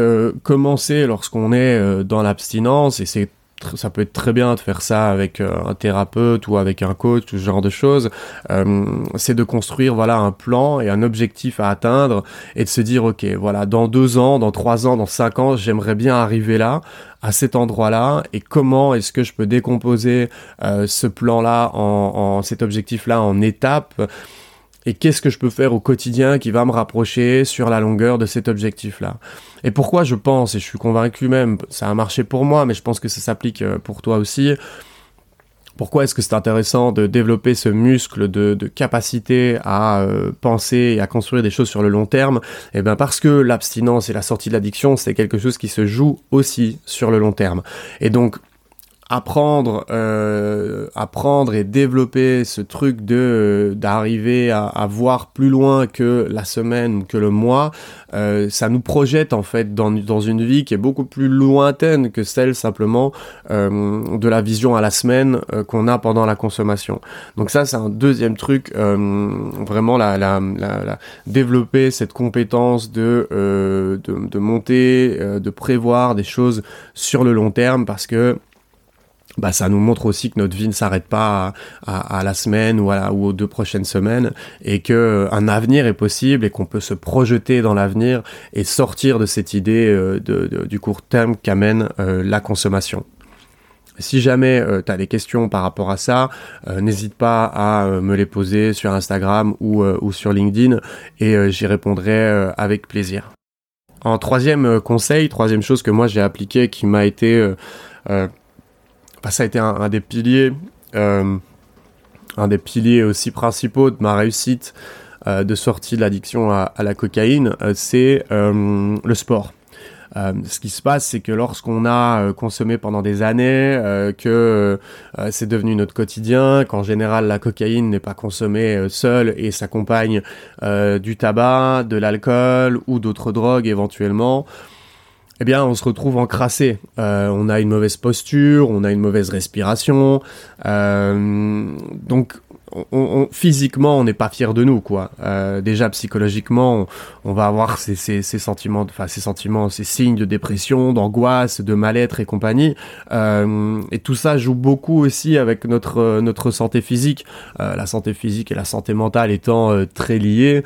commencer lorsqu'on est dans l'abstinence et c'est ça peut être très bien de faire ça avec euh, un thérapeute ou avec un coach ce genre de choses. Euh, c'est de construire voilà un plan et un objectif à atteindre et de se dire ok voilà dans deux ans, dans trois ans, dans cinq ans, j'aimerais bien arriver là à cet endroit-là et comment est-ce que je peux décomposer euh, ce plan-là en cet objectif-là en étapes et qu'est-ce que je peux faire au quotidien qui va me rapprocher sur la longueur de cet objectif-là? Et pourquoi je pense, et je suis convaincu même, ça a marché pour moi, mais je pense que ça s'applique euh, pour toi aussi, pourquoi est-ce que c'est intéressant de développer ce muscle de, capacité à euh, penser et à construire des choses sur le long terme? Eh bien parce que l'abstinence et la sortie de l'addiction, c'est quelque chose qui se joue aussi sur le long terme. Et donc apprendre, euh, apprendre et développer ce truc de euh, d'arriver à, à, voir plus loin que la semaine, que le mois, euh, ça nous projette en fait dans, dans une vie qui est beaucoup plus lointaine que celle simplement euh, de la vision à la semaine euh, qu'on a pendant la consommation. Donc ça c'est un deuxième truc, vraiment la, la, la, développer cette compétence de, de, de monter, de prévoir des choses sur le long terme parce que bah, ça nous montre aussi que notre vie ne s'arrête pas à, la semaine ou, à ou aux deux prochaines semaines et que euh, un avenir est possible et qu'on peut se projeter dans l'avenir et sortir de cette idée euh, de, du court terme qu'amène euh, la consommation. Si jamais tu as des questions par rapport à ça, n'hésite pas à me les poser sur Instagram ou, ou sur LinkedIn et j'y répondrai avec plaisir. En troisième conseil, troisième chose que moi j'ai appliqué qui m'a été bah, ça a été un, des piliers, euh, un des piliers aussi principaux de ma réussite euh, de sortie de l'addiction à, la cocaïne, euh, c'est le sport. ce qui se passe, c'est que lorsqu'on a consommé pendant des années, que c'est devenu notre quotidien, qu'en général la cocaïne n'est pas consommée seule et s'accompagne du tabac, de l'alcool ou d'autres drogues éventuellement, eh bien, on se retrouve encrassé. Euh, on a une mauvaise posture, on a une mauvaise respiration. Euh, donc, on, physiquement, on n'est pas fier de nous, quoi. Euh, déjà psychologiquement, on, va avoir ces, sentiments, enfin ces signes de dépression, d'angoisse, de mal-être et compagnie. Et tout ça joue beaucoup aussi avec notre notre santé physique. La santé physique et la santé mentale étant très liées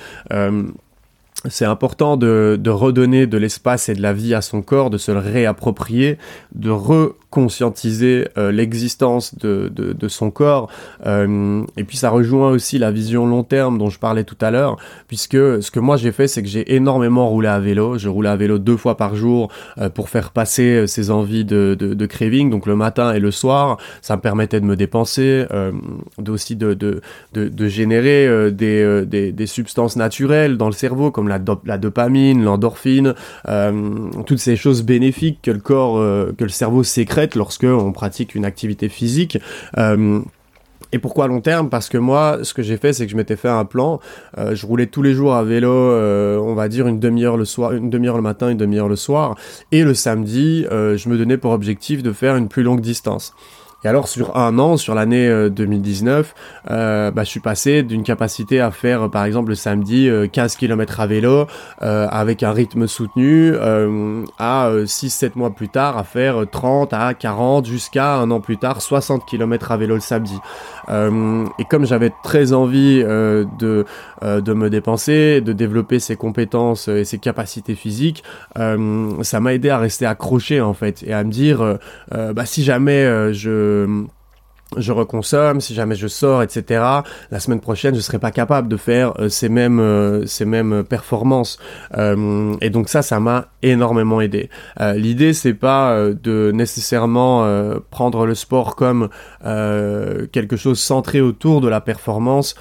c'est important de, de, redonner de l'espace et de la vie à son corps, de se le réapproprier, de reconscientiser euh, l'existence de, de, son corps. Euh, et puis ça rejoint aussi la vision long terme dont je parlais tout à l'heure, puisque ce que moi j'ai fait, c'est que j'ai énormément roulé à vélo. Je roulais à vélo deux fois par jour euh, pour faire passer ces envies de, de, craving, donc le matin et le soir. Ça me permettait de me dépenser, aussi de, de, de, générer des, des, des substances naturelles dans le cerveau, comme la, la dopamine, l'endorphine, toutes ces choses bénéfiques que le corps, que le cerveau sécrète lorsque on pratique une activité physique. Euh, et pourquoi à long terme? Parce que moi, ce que j'ai fait, c'est que je m'étais fait un plan. je roulais tous les jours à vélo, on va dire une demi-heure le soir, une demi-heure le matin, une demi-heure le soir. Et le samedi, je me donnais pour objectif de faire une plus longue distance. Et alors sur un an, sur l'année 2019, euh, euh, bah, je suis passé d'une capacité à faire par exemple le samedi 15 euh, km à vélo avec un rythme soutenu à 6-7 mois plus tard à faire 30 à 40 jusqu'à un an plus tard 60 km à vélo le samedi. et comme j'avais très envie de, de me dépenser, de développer ses compétences et ses capacités physiques, ça m'a aidé à rester accroché en fait et à me dire bah, si jamais je je reconsomme, si jamais je sors, etc. La semaine prochaine, je serai pas capable de faire euh, ces mêmes euh, ces mêmes performances. Euh, et donc ça, ça m'a énormément aidé. L'idée, c'est pas de nécessairement prendre le sport comme quelque chose centré autour de la performance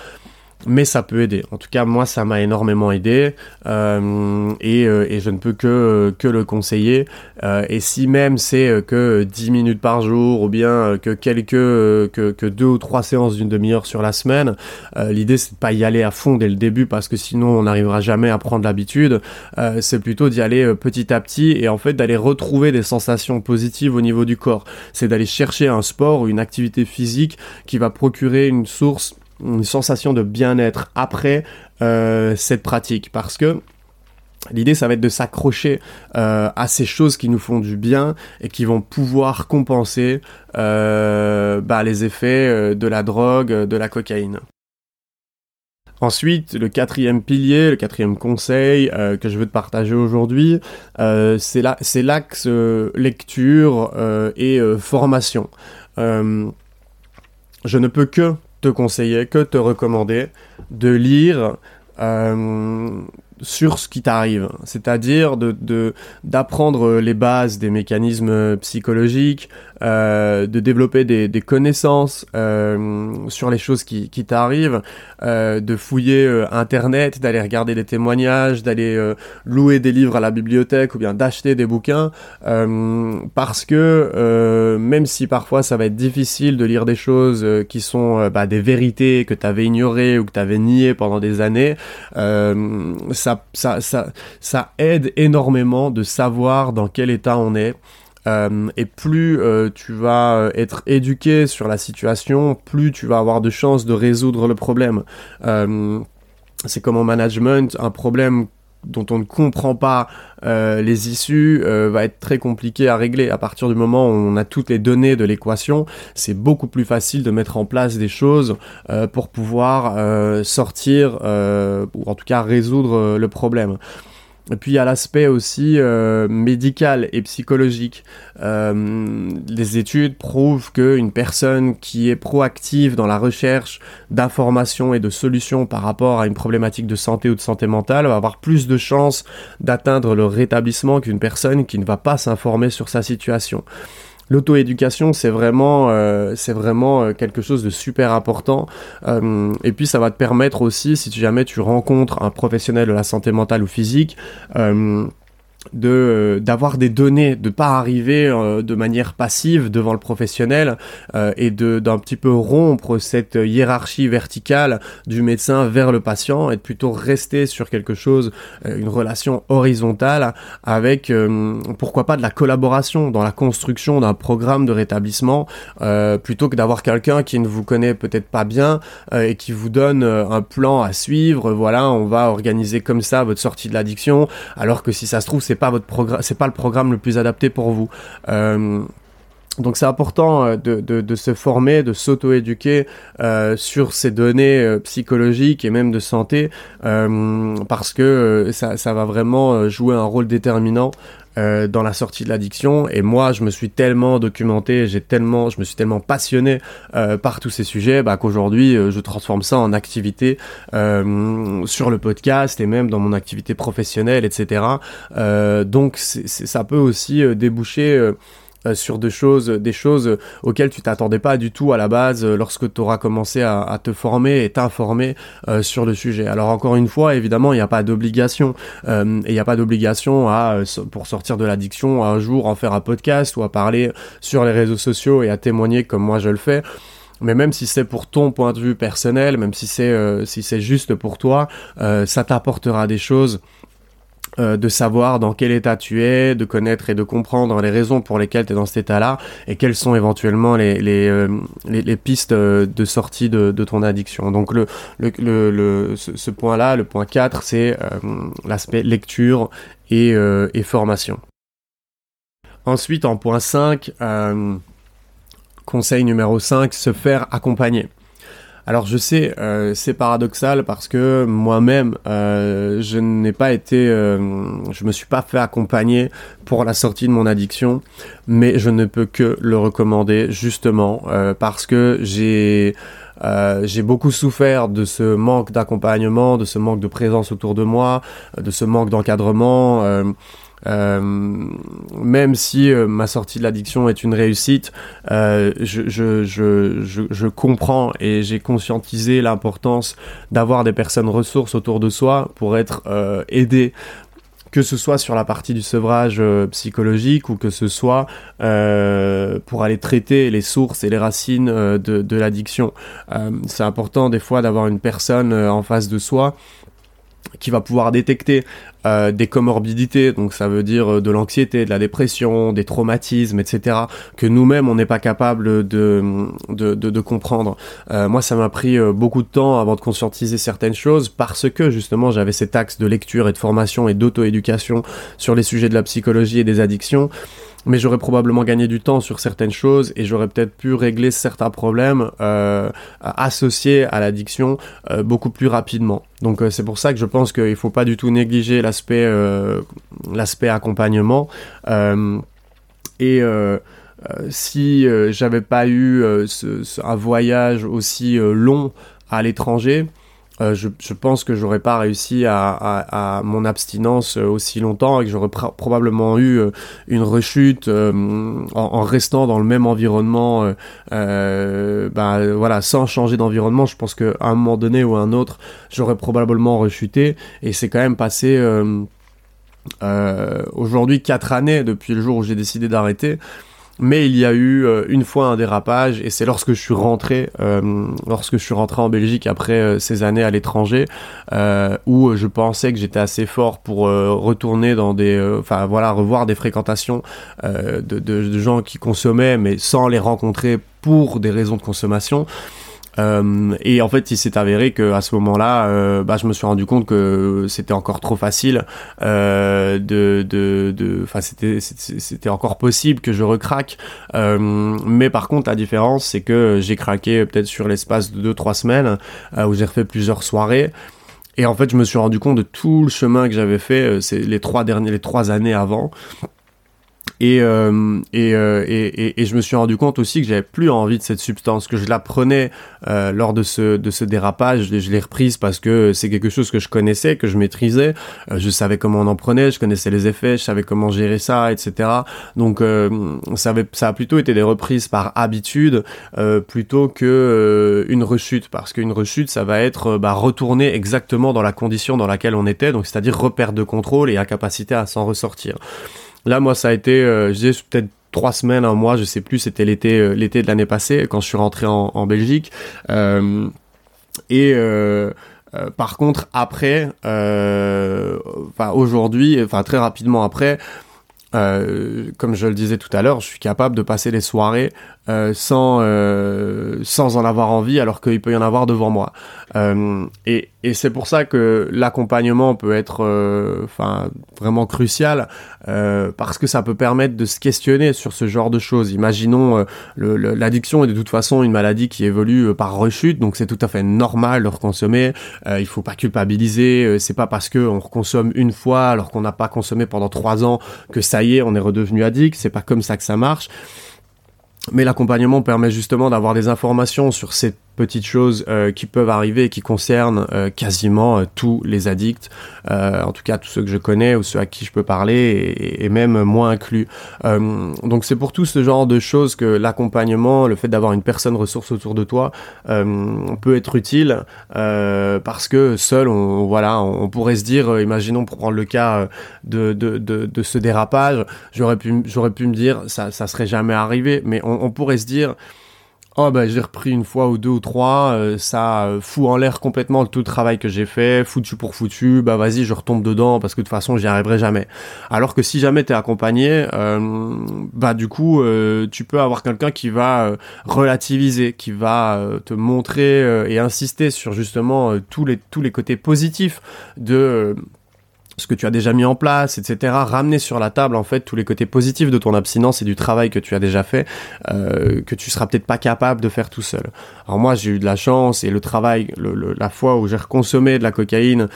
mais ça peut aider. En tout cas, moi, ça m'a énormément aidé euh, et, euh, et, je ne peux que, que le conseiller. Euh, et si même c'est que 10 minutes par jour ou bien que quelques que, que deux ou trois séances d'une demi-heure sur la semaine, l'idée c'est de pas y aller à fond dès le début parce que sinon on n'arrivera jamais à prendre l'habitude. c'est plutôt d'y aller petit à petit et en fait d'aller retrouver des sensations positives au niveau du corps. C'est d'aller chercher un sport ou une activité physique qui va procurer une source une sensation de bien-être après euh, cette pratique parce que L'idée, ça va être de s'accrocher euh, à ces choses qui nous font du bien et qui vont pouvoir compenser euh, bah, les effets de la drogue, de la cocaïne. Ensuite, le quatrième pilier, le quatrième conseil que je veux te partager aujourd'hui, c'est l'axe lecture et formation. je ne peux que te conseiller, que te recommander de lire euh, sur ce qui t'arrive, c'est-à-dire de d'apprendre les bases des mécanismes psychologiques, euh, de développer des, des connaissances euh, sur les choses qui, qui t'arrivent, euh, de fouiller euh, Internet, d'aller regarder des témoignages, d'aller euh, louer des livres à la bibliothèque ou bien d'acheter des bouquins, parce que même si parfois ça va être difficile de lire des choses qui sont bah, des vérités que tu avais ignorées ou que tu avais niées pendant des années, ça, ça, aide énormément de savoir dans quel état on est. Euh, et plus euh, tu vas euh, être éduqué sur la situation, plus tu vas avoir de chances de résoudre le problème. c'est comme en management, un problème dont on ne comprend pas les issues va être très compliqué à régler. À partir du moment où on a toutes les données de l'équation, c'est beaucoup plus facile de mettre en place des choses pour pouvoir sortir ou en tout cas résoudre le problème. Et puis il y a l'aspect aussi euh, médical et psychologique. Euh, les études prouvent qu'une personne qui est proactive dans la recherche d'informations et de solutions par rapport à une problématique de santé ou de santé mentale va avoir plus de chances d'atteindre le rétablissement qu'une personne qui ne va pas s'informer sur sa situation l'auto-éducation c'est vraiment euh, c'est vraiment euh, quelque chose de super important. Euh, et puis ça va te permettre aussi si jamais tu rencontres un professionnel de la santé mentale ou physique de euh, d'avoir des données, de pas arriver euh, de manière passive devant le professionnel euh, et de d'un petit peu rompre cette hiérarchie verticale du médecin vers le patient et de plutôt rester sur quelque chose, une relation horizontale avec pourquoi pas de la collaboration dans la construction d'un programme de rétablissement plutôt que d'avoir quelqu'un qui ne vous connaît peut-être pas bien et qui vous donne un plan à suivre. Voilà, on va organiser comme ça votre sortie de l'addiction, alors que si ça se trouve c'est pas votre programme, c'est pas le programme le plus adapté pour vous. Euh, donc c'est important euh, de, de, se former, de s'auto-éduquer euh, sur ces données psychologiques et même de santé, parce que ça, ça, va vraiment jouer un rôle déterminant euh, dans la sortie de l'addiction. Et moi, je me suis tellement documenté, j'ai tellement, je me suis tellement passionné euh, par tous ces sujets, bah, qu'aujourd'hui, euh, je transforme ça en activité sur le podcast et même dans mon activité professionnelle, etc. donc, ça peut aussi déboucher euh, sur des choses, des choses auxquelles tu t'attendais pas du tout à la base euh, lorsque tu auras commencé à, te former et t'informer euh, sur le sujet. Alors encore une fois, évidemment, il n'y a pas d'obligation et il n'y a pas d'obligation à pour sortir de l'addiction un jour en faire un podcast ou à parler sur les réseaux sociaux et à témoigner comme moi je le fais. Mais même si c'est pour ton point de vue personnel, même si c'est juste pour toi, ça t'apportera des choses euh, de savoir dans quel état tu es, de connaître et de comprendre les raisons pour lesquelles tu es dans cet état-là et quelles sont éventuellement les, euh, pistes euh, de sortie de, ton addiction. Donc le, ce, point-là, le point 4, c'est l'aspect lecture et, et, formation. Ensuite, en point 5, conseil numéro 5, se faire accompagner. Alors je sais, euh, c'est paradoxal parce que moi-même, euh, je n'ai pas été, euh, je me suis pas fait accompagner pour la sortie de mon addiction, mais je ne peux que le recommander justement parce que j'ai j'ai beaucoup souffert de ce manque d'accompagnement, de ce manque de présence autour de moi, de ce manque d'encadrement. Euh, même si euh, ma sortie de l'addiction est une réussite, euh, je, comprends et j'ai conscientisé l'importance d'avoir des personnes ressources autour de soi pour être aidé que ce soit sur la partie du sevrage psychologique ou que ce soit euh, pour aller traiter les sources et les racines de, l'addiction. Euh, c'est important des fois d'avoir une personne en face de soi qui va pouvoir détecter euh, des comorbidités, donc ça veut dire euh, de l'anxiété, de la dépression, des traumatismes, etc., que nous-mêmes on n'est pas capable de, de, comprendre. Euh, moi, ça m'a pris beaucoup de temps avant de conscientiser certaines choses parce que justement j'avais cet axe de lecture et de formation et d'auto-éducation sur les sujets de la psychologie et des addictions mais j'aurais probablement gagné du temps sur certaines choses et j'aurais peut-être pu régler certains problèmes euh, associés à l'addiction euh, beaucoup plus rapidement. Donc euh, c'est pour ça que je pense qu'il faut pas du tout négliger l'aspect l'aspect accompagnement et si j'avais pas eu un voyage aussi long à l'étranger, euh, je, je, pense que j'aurais pas réussi à, à, à, mon abstinence euh, aussi longtemps et que j'aurais probablement eu euh, une rechute en, en, restant dans le même environnement, euh, bah, voilà, sans changer d'environnement. Je pense qu'à un moment donné ou à un autre, j'aurais probablement rechuté et c'est quand même passé aujourd'hui quatre années depuis le jour où j'ai décidé d'arrêter. Mais il y a eu euh, une fois un dérapage et c'est lorsque je suis rentré, euh, lorsque je suis rentré en Belgique après euh, ces années à l'étranger, où je pensais que j'étais assez fort pour retourner dans des, enfin voilà, revoir des fréquentations de, gens qui consommaient, mais sans les rencontrer pour des raisons de consommation. Euh, et en fait, il s'est avéré que à ce moment-là, euh, bah, je me suis rendu compte que c'était encore trop facile euh, de, de, de, enfin, c'était, c'était encore possible que je recraque. Euh, mais par contre, la différence, c'est que j'ai craqué peut-être sur l'espace de 2-3 semaines où j'ai refait plusieurs soirées. Et en fait, je me suis rendu compte de tout le chemin que j'avais fait, c'est les trois derniers, les trois années avant. Et, euh, et, euh, et, et, je me suis rendu compte aussi que j'avais plus envie de cette substance, que je la prenais euh, lors de ce, de ce dérapage. Je, l'ai reprise parce que c'est quelque chose que je connaissais, que je maîtrisais. Euh, je savais comment on en prenait, je connaissais les effets, je savais comment gérer ça, etc. Donc euh, ça, avait, ça a plutôt été des reprises par habitude plutôt que une rechute, parce qu'une rechute, ça va être bah, retourner exactement dans la condition dans laquelle on était, donc c'est-à-dire repère de contrôle et incapacité à s'en ressortir. Là, moi, ça a été, euh, je disais, peut-être trois semaines, un mois, je sais plus, c'était l'été, euh, de l'année passée, quand je suis rentré en, Belgique. Euh, et par contre, après, enfin aujourd'hui, enfin très rapidement après, comme je le disais tout à l'heure, je suis capable de passer les soirées euh, sans euh, sans en avoir envie alors qu'il peut y en avoir devant moi. Euh, et, et c'est pour ça que l'accompagnement peut être euh, enfin vraiment crucial euh, parce que ça peut permettre de se questionner sur ce genre de choses. Imaginons l'addiction est de toute façon une maladie qui évolue par rechute donc c'est tout à fait normal de reconsommer. Il faut pas culpabiliser c'est pas parce que on reconsomme une fois alors qu'on n'a pas consommé pendant trois ans que ça y est on est redevenu addict. C'est pas comme ça que ça marche mais l'accompagnement permet justement d'avoir des informations sur ces petites choses euh, qui peuvent arriver et qui concernent euh, quasiment euh, tous les addicts, en tout cas tous ceux que je connais ou ceux à qui je peux parler et, même moins inclus. Donc c'est pour tout ce genre de choses que l'accompagnement, le fait d'avoir une personne ressource autour de toi peut être utile parce que seul, on, voilà, on pourrait se dire, imaginons pour prendre le cas de, de, de, ce dérapage, j'aurais pu, j'aurais pu me dire ça, ça serait jamais arrivé, mais on pourrait se dire Oh bah j'ai repris une fois ou deux ou trois, euh, ça fout en l'air complètement tout le travail que j'ai fait, foutu pour foutu, bah vas-y je retombe dedans parce que de toute façon j'y arriverai jamais. Alors que si jamais t'es accompagné, euh, bah du coup euh, tu peux avoir quelqu'un qui va euh, relativiser, qui va euh, te montrer et insister sur justement tous les tous les côtés positifs de ce que tu as déjà mis en place, etc. Ramener sur la table en fait tous les côtés positifs de ton abstinence et du travail que tu as déjà fait, euh, que tu seras peut-être pas capable de faire tout seul. Alors moi j'ai eu de la chance et le travail, le, le, la fois où j'ai reconsommé de la cocaïne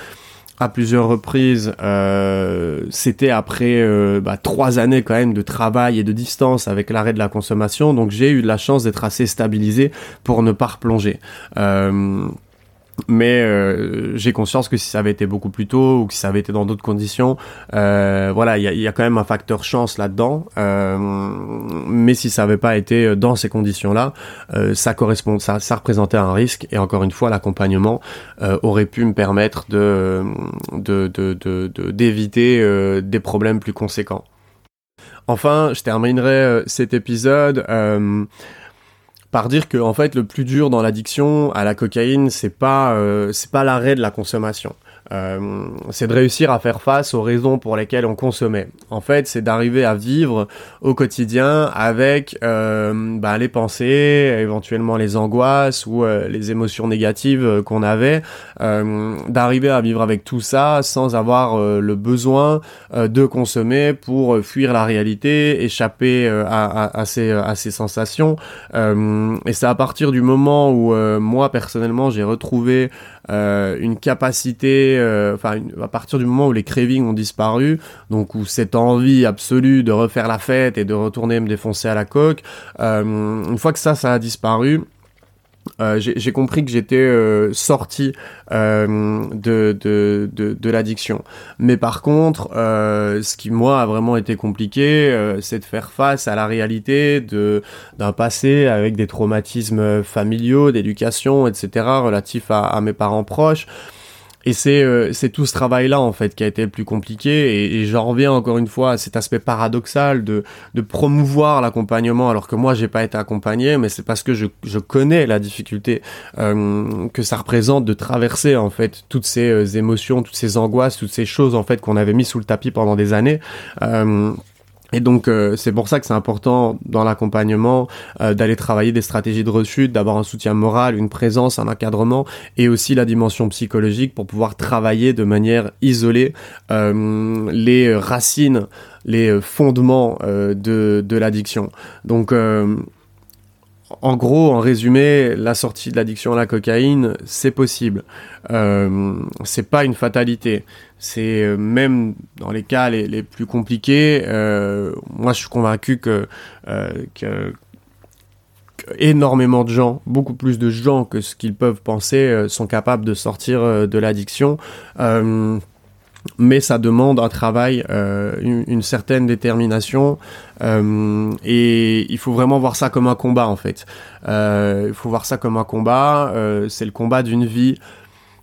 à plusieurs reprises, euh, c'était après euh, bah, trois années quand même de travail et de distance avec l'arrêt de la consommation, donc j'ai eu de la chance d'être assez stabilisé pour ne pas replonger. Mais euh, j'ai conscience que si ça avait été beaucoup plus tôt ou que si ça avait été dans d'autres conditions, euh, voilà, il y a, y a, quand même un facteur chance là-dedans. Euh, mais si ça avait pas été dans ces conditions-là, euh, ça correspond, ça, ça représentait un risque. Et encore une fois, l'accompagnement euh, aurait pu me permettre de d'éviter de, de, euh, des problèmes plus conséquents. Enfin, je terminerai cet épisode par dire que en fait le plus dur dans l'addiction à la cocaïne c'est pas euh, c'est pas l'arrêt de la consommation euh, c'est de réussir à faire face aux raisons pour lesquelles on consommait. En fait, c'est d'arriver à vivre au quotidien avec euh, bah, les pensées, éventuellement les angoisses ou euh, les émotions négatives euh, qu'on avait, d'arriver à vivre avec tout ça sans avoir le besoin de consommer pour fuir la réalité, échapper à, à, à, ces, à ces sensations. et c'est à partir du moment où moi personnellement j'ai retrouvé une capacité euh, enfin à partir du moment où les cravings ont disparu, donc où cette envie absolue de refaire la fête et de retourner me défoncer à la coque, euh, une fois que ça, ça a disparu, euh, j'ai compris que j'étais euh, sorti euh, de, de, de, de l'addiction. Mais par contre, euh, ce qui moi a vraiment été compliqué, euh, c'est de faire face à la réalité de d'un passé avec des traumatismes familiaux, d'éducation, etc. relatifs à, à mes parents proches. Et c'est euh, c'est tout ce travail-là en fait qui a été le plus compliqué et, et j'en reviens encore une fois à cet aspect paradoxal de de promouvoir l'accompagnement alors que moi j'ai pas été accompagné mais c'est parce que je je connais la difficulté euh, que ça représente de traverser en fait toutes ces euh, émotions, toutes ces angoisses, toutes ces choses en fait qu'on avait mis sous le tapis pendant des années. Et donc euh, c'est pour ça que c'est important dans l'accompagnement euh, d'aller travailler des stratégies de rechute, d'avoir un soutien moral, une présence, un encadrement et aussi la dimension psychologique pour pouvoir travailler de manière isolée euh, les racines, les fondements euh, de, de l'addiction. Donc euh, en gros, en résumé, la sortie de l'addiction à la cocaïne, c'est possible. Euh, c'est pas une fatalité. C'est euh, même dans les cas les, plus compliqués. Euh, moi, je suis convaincu que, que, énormément de gens, beaucoup plus de gens que ce qu'ils peuvent penser, sont capables de sortir de l'addiction. Mais ça demande un travail, euh, une, certaine détermination, euh, et il faut vraiment voir ça comme un combat en fait. Euh, il faut voir ça comme un combat. C'est le combat d'une vie.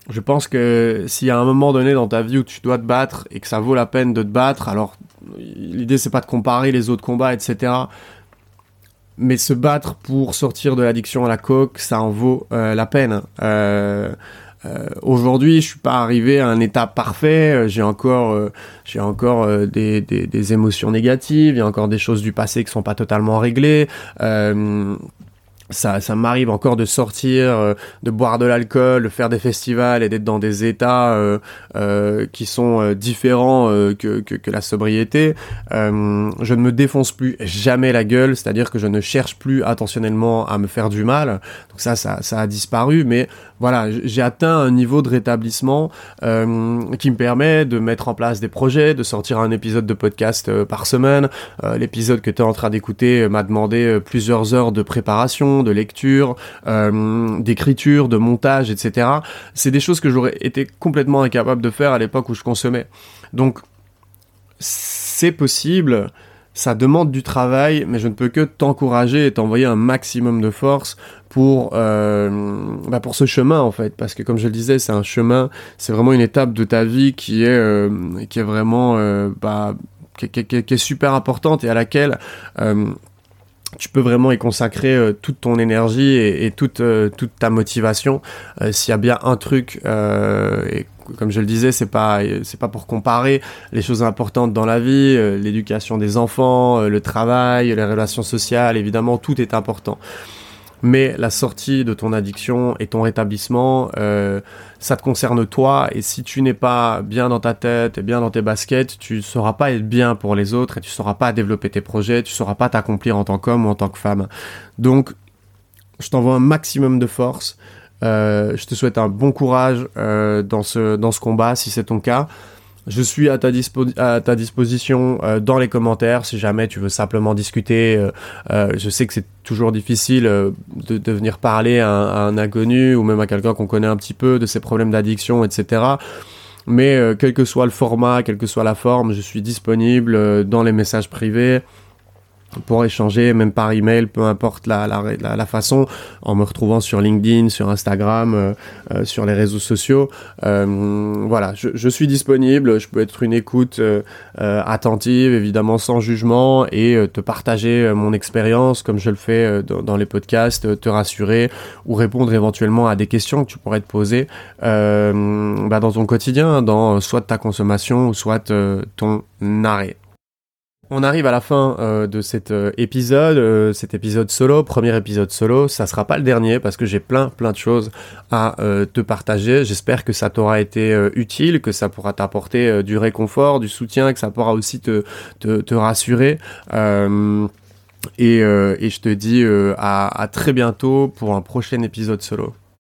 Je pense que s'il y a un moment donné dans ta vie où tu dois te battre et que ça vaut la peine de te battre, alors l'idée c'est pas de comparer les autres combats, etc. Mais se battre pour sortir de l'addiction à la coke, ça en vaut la peine. Aujourd'hui, je suis pas arrivé à un état parfait. Euh, j'ai encore, euh, j'ai encore euh, des, des, des, émotions négatives. Il y a encore des choses du passé qui sont pas totalement réglées. Euh, ça, ça m'arrive encore de sortir, euh, de boire de l'alcool, de faire des festivals et d'être dans des états euh, euh, qui sont euh, différents euh, que, que, que, la sobriété. Euh, je ne me défonce plus jamais la gueule, c'est-à-dire que je ne cherche plus attentionnellement à me faire du mal. Donc ça, ça, ça a disparu, mais voilà, j'ai atteint un niveau de rétablissement euh, qui me permet de mettre en place des projets, de sortir un épisode de podcast par semaine. L'épisode que tu es en train d'écouter m'a demandé plusieurs heures de préparation de lecture, euh, d'écriture, de montage, etc. C'est des choses que j'aurais été complètement incapable de faire à l'époque où je consommais. Donc, c'est possible, ça demande du travail, mais je ne peux que t'encourager et t'envoyer un maximum de force pour euh, bah pour ce chemin en fait, parce que comme je le disais, c'est un chemin, c'est vraiment une étape de ta vie qui est euh, qui est vraiment euh, bah, qui, est super importante et à laquelle tu peux vraiment y consacrer euh, toute ton énergie et, toute, euh, toute ta motivation. Euh, S'il y a bien un truc, et comme je le disais, c'est pas c'est pas pour comparer les choses importantes dans la vie, l'éducation des enfants, le travail, les relations sociales, évidemment, tout est important mais la sortie de ton addiction et ton rétablissement, euh, ça te concerne toi, et si tu n'es pas bien dans ta tête et bien dans tes baskets, tu ne sauras pas être bien pour les autres, et tu ne sauras pas développer tes projets, tu ne sauras pas t'accomplir en tant qu'homme ou en tant que femme. Donc, je t'envoie un maximum de force, euh, je te souhaite un bon courage euh, dans, dans ce combat, si c'est ton cas. Je suis à ta, disposition euh, dans les commentaires si jamais tu veux simplement discuter. Euh, euh, je sais que c'est toujours difficile de, venir parler à un, à un inconnu ou même à quelqu'un qu'on connaît un petit peu de ses problèmes d'addiction, etc. Mais quel que soit le format, quelle que soit la forme, je suis disponible dans les messages privés pour échanger, même par email, peu importe la, la, façon, en me retrouvant sur LinkedIn, sur Instagram, euh, euh, sur les réseaux sociaux. Euh, voilà, je, suis disponible, je peux être une écoute attentive, évidemment sans jugement, et te partager mon expérience, comme je le fais dans, les podcasts, te rassurer, ou répondre éventuellement à des questions que tu pourrais te poser bah, dans ton quotidien, dans soit ta consommation, soit ton arrêt. On arrive à la fin euh, de cet euh, épisode, euh, cet épisode solo, premier épisode solo. Ça sera pas le dernier parce que j'ai plein plein de choses à te partager. J'espère que ça t'aura été utile, que ça pourra t'apporter du réconfort, du soutien, que ça pourra aussi te rassurer. Et, je te dis à très bientôt pour un prochain épisode solo.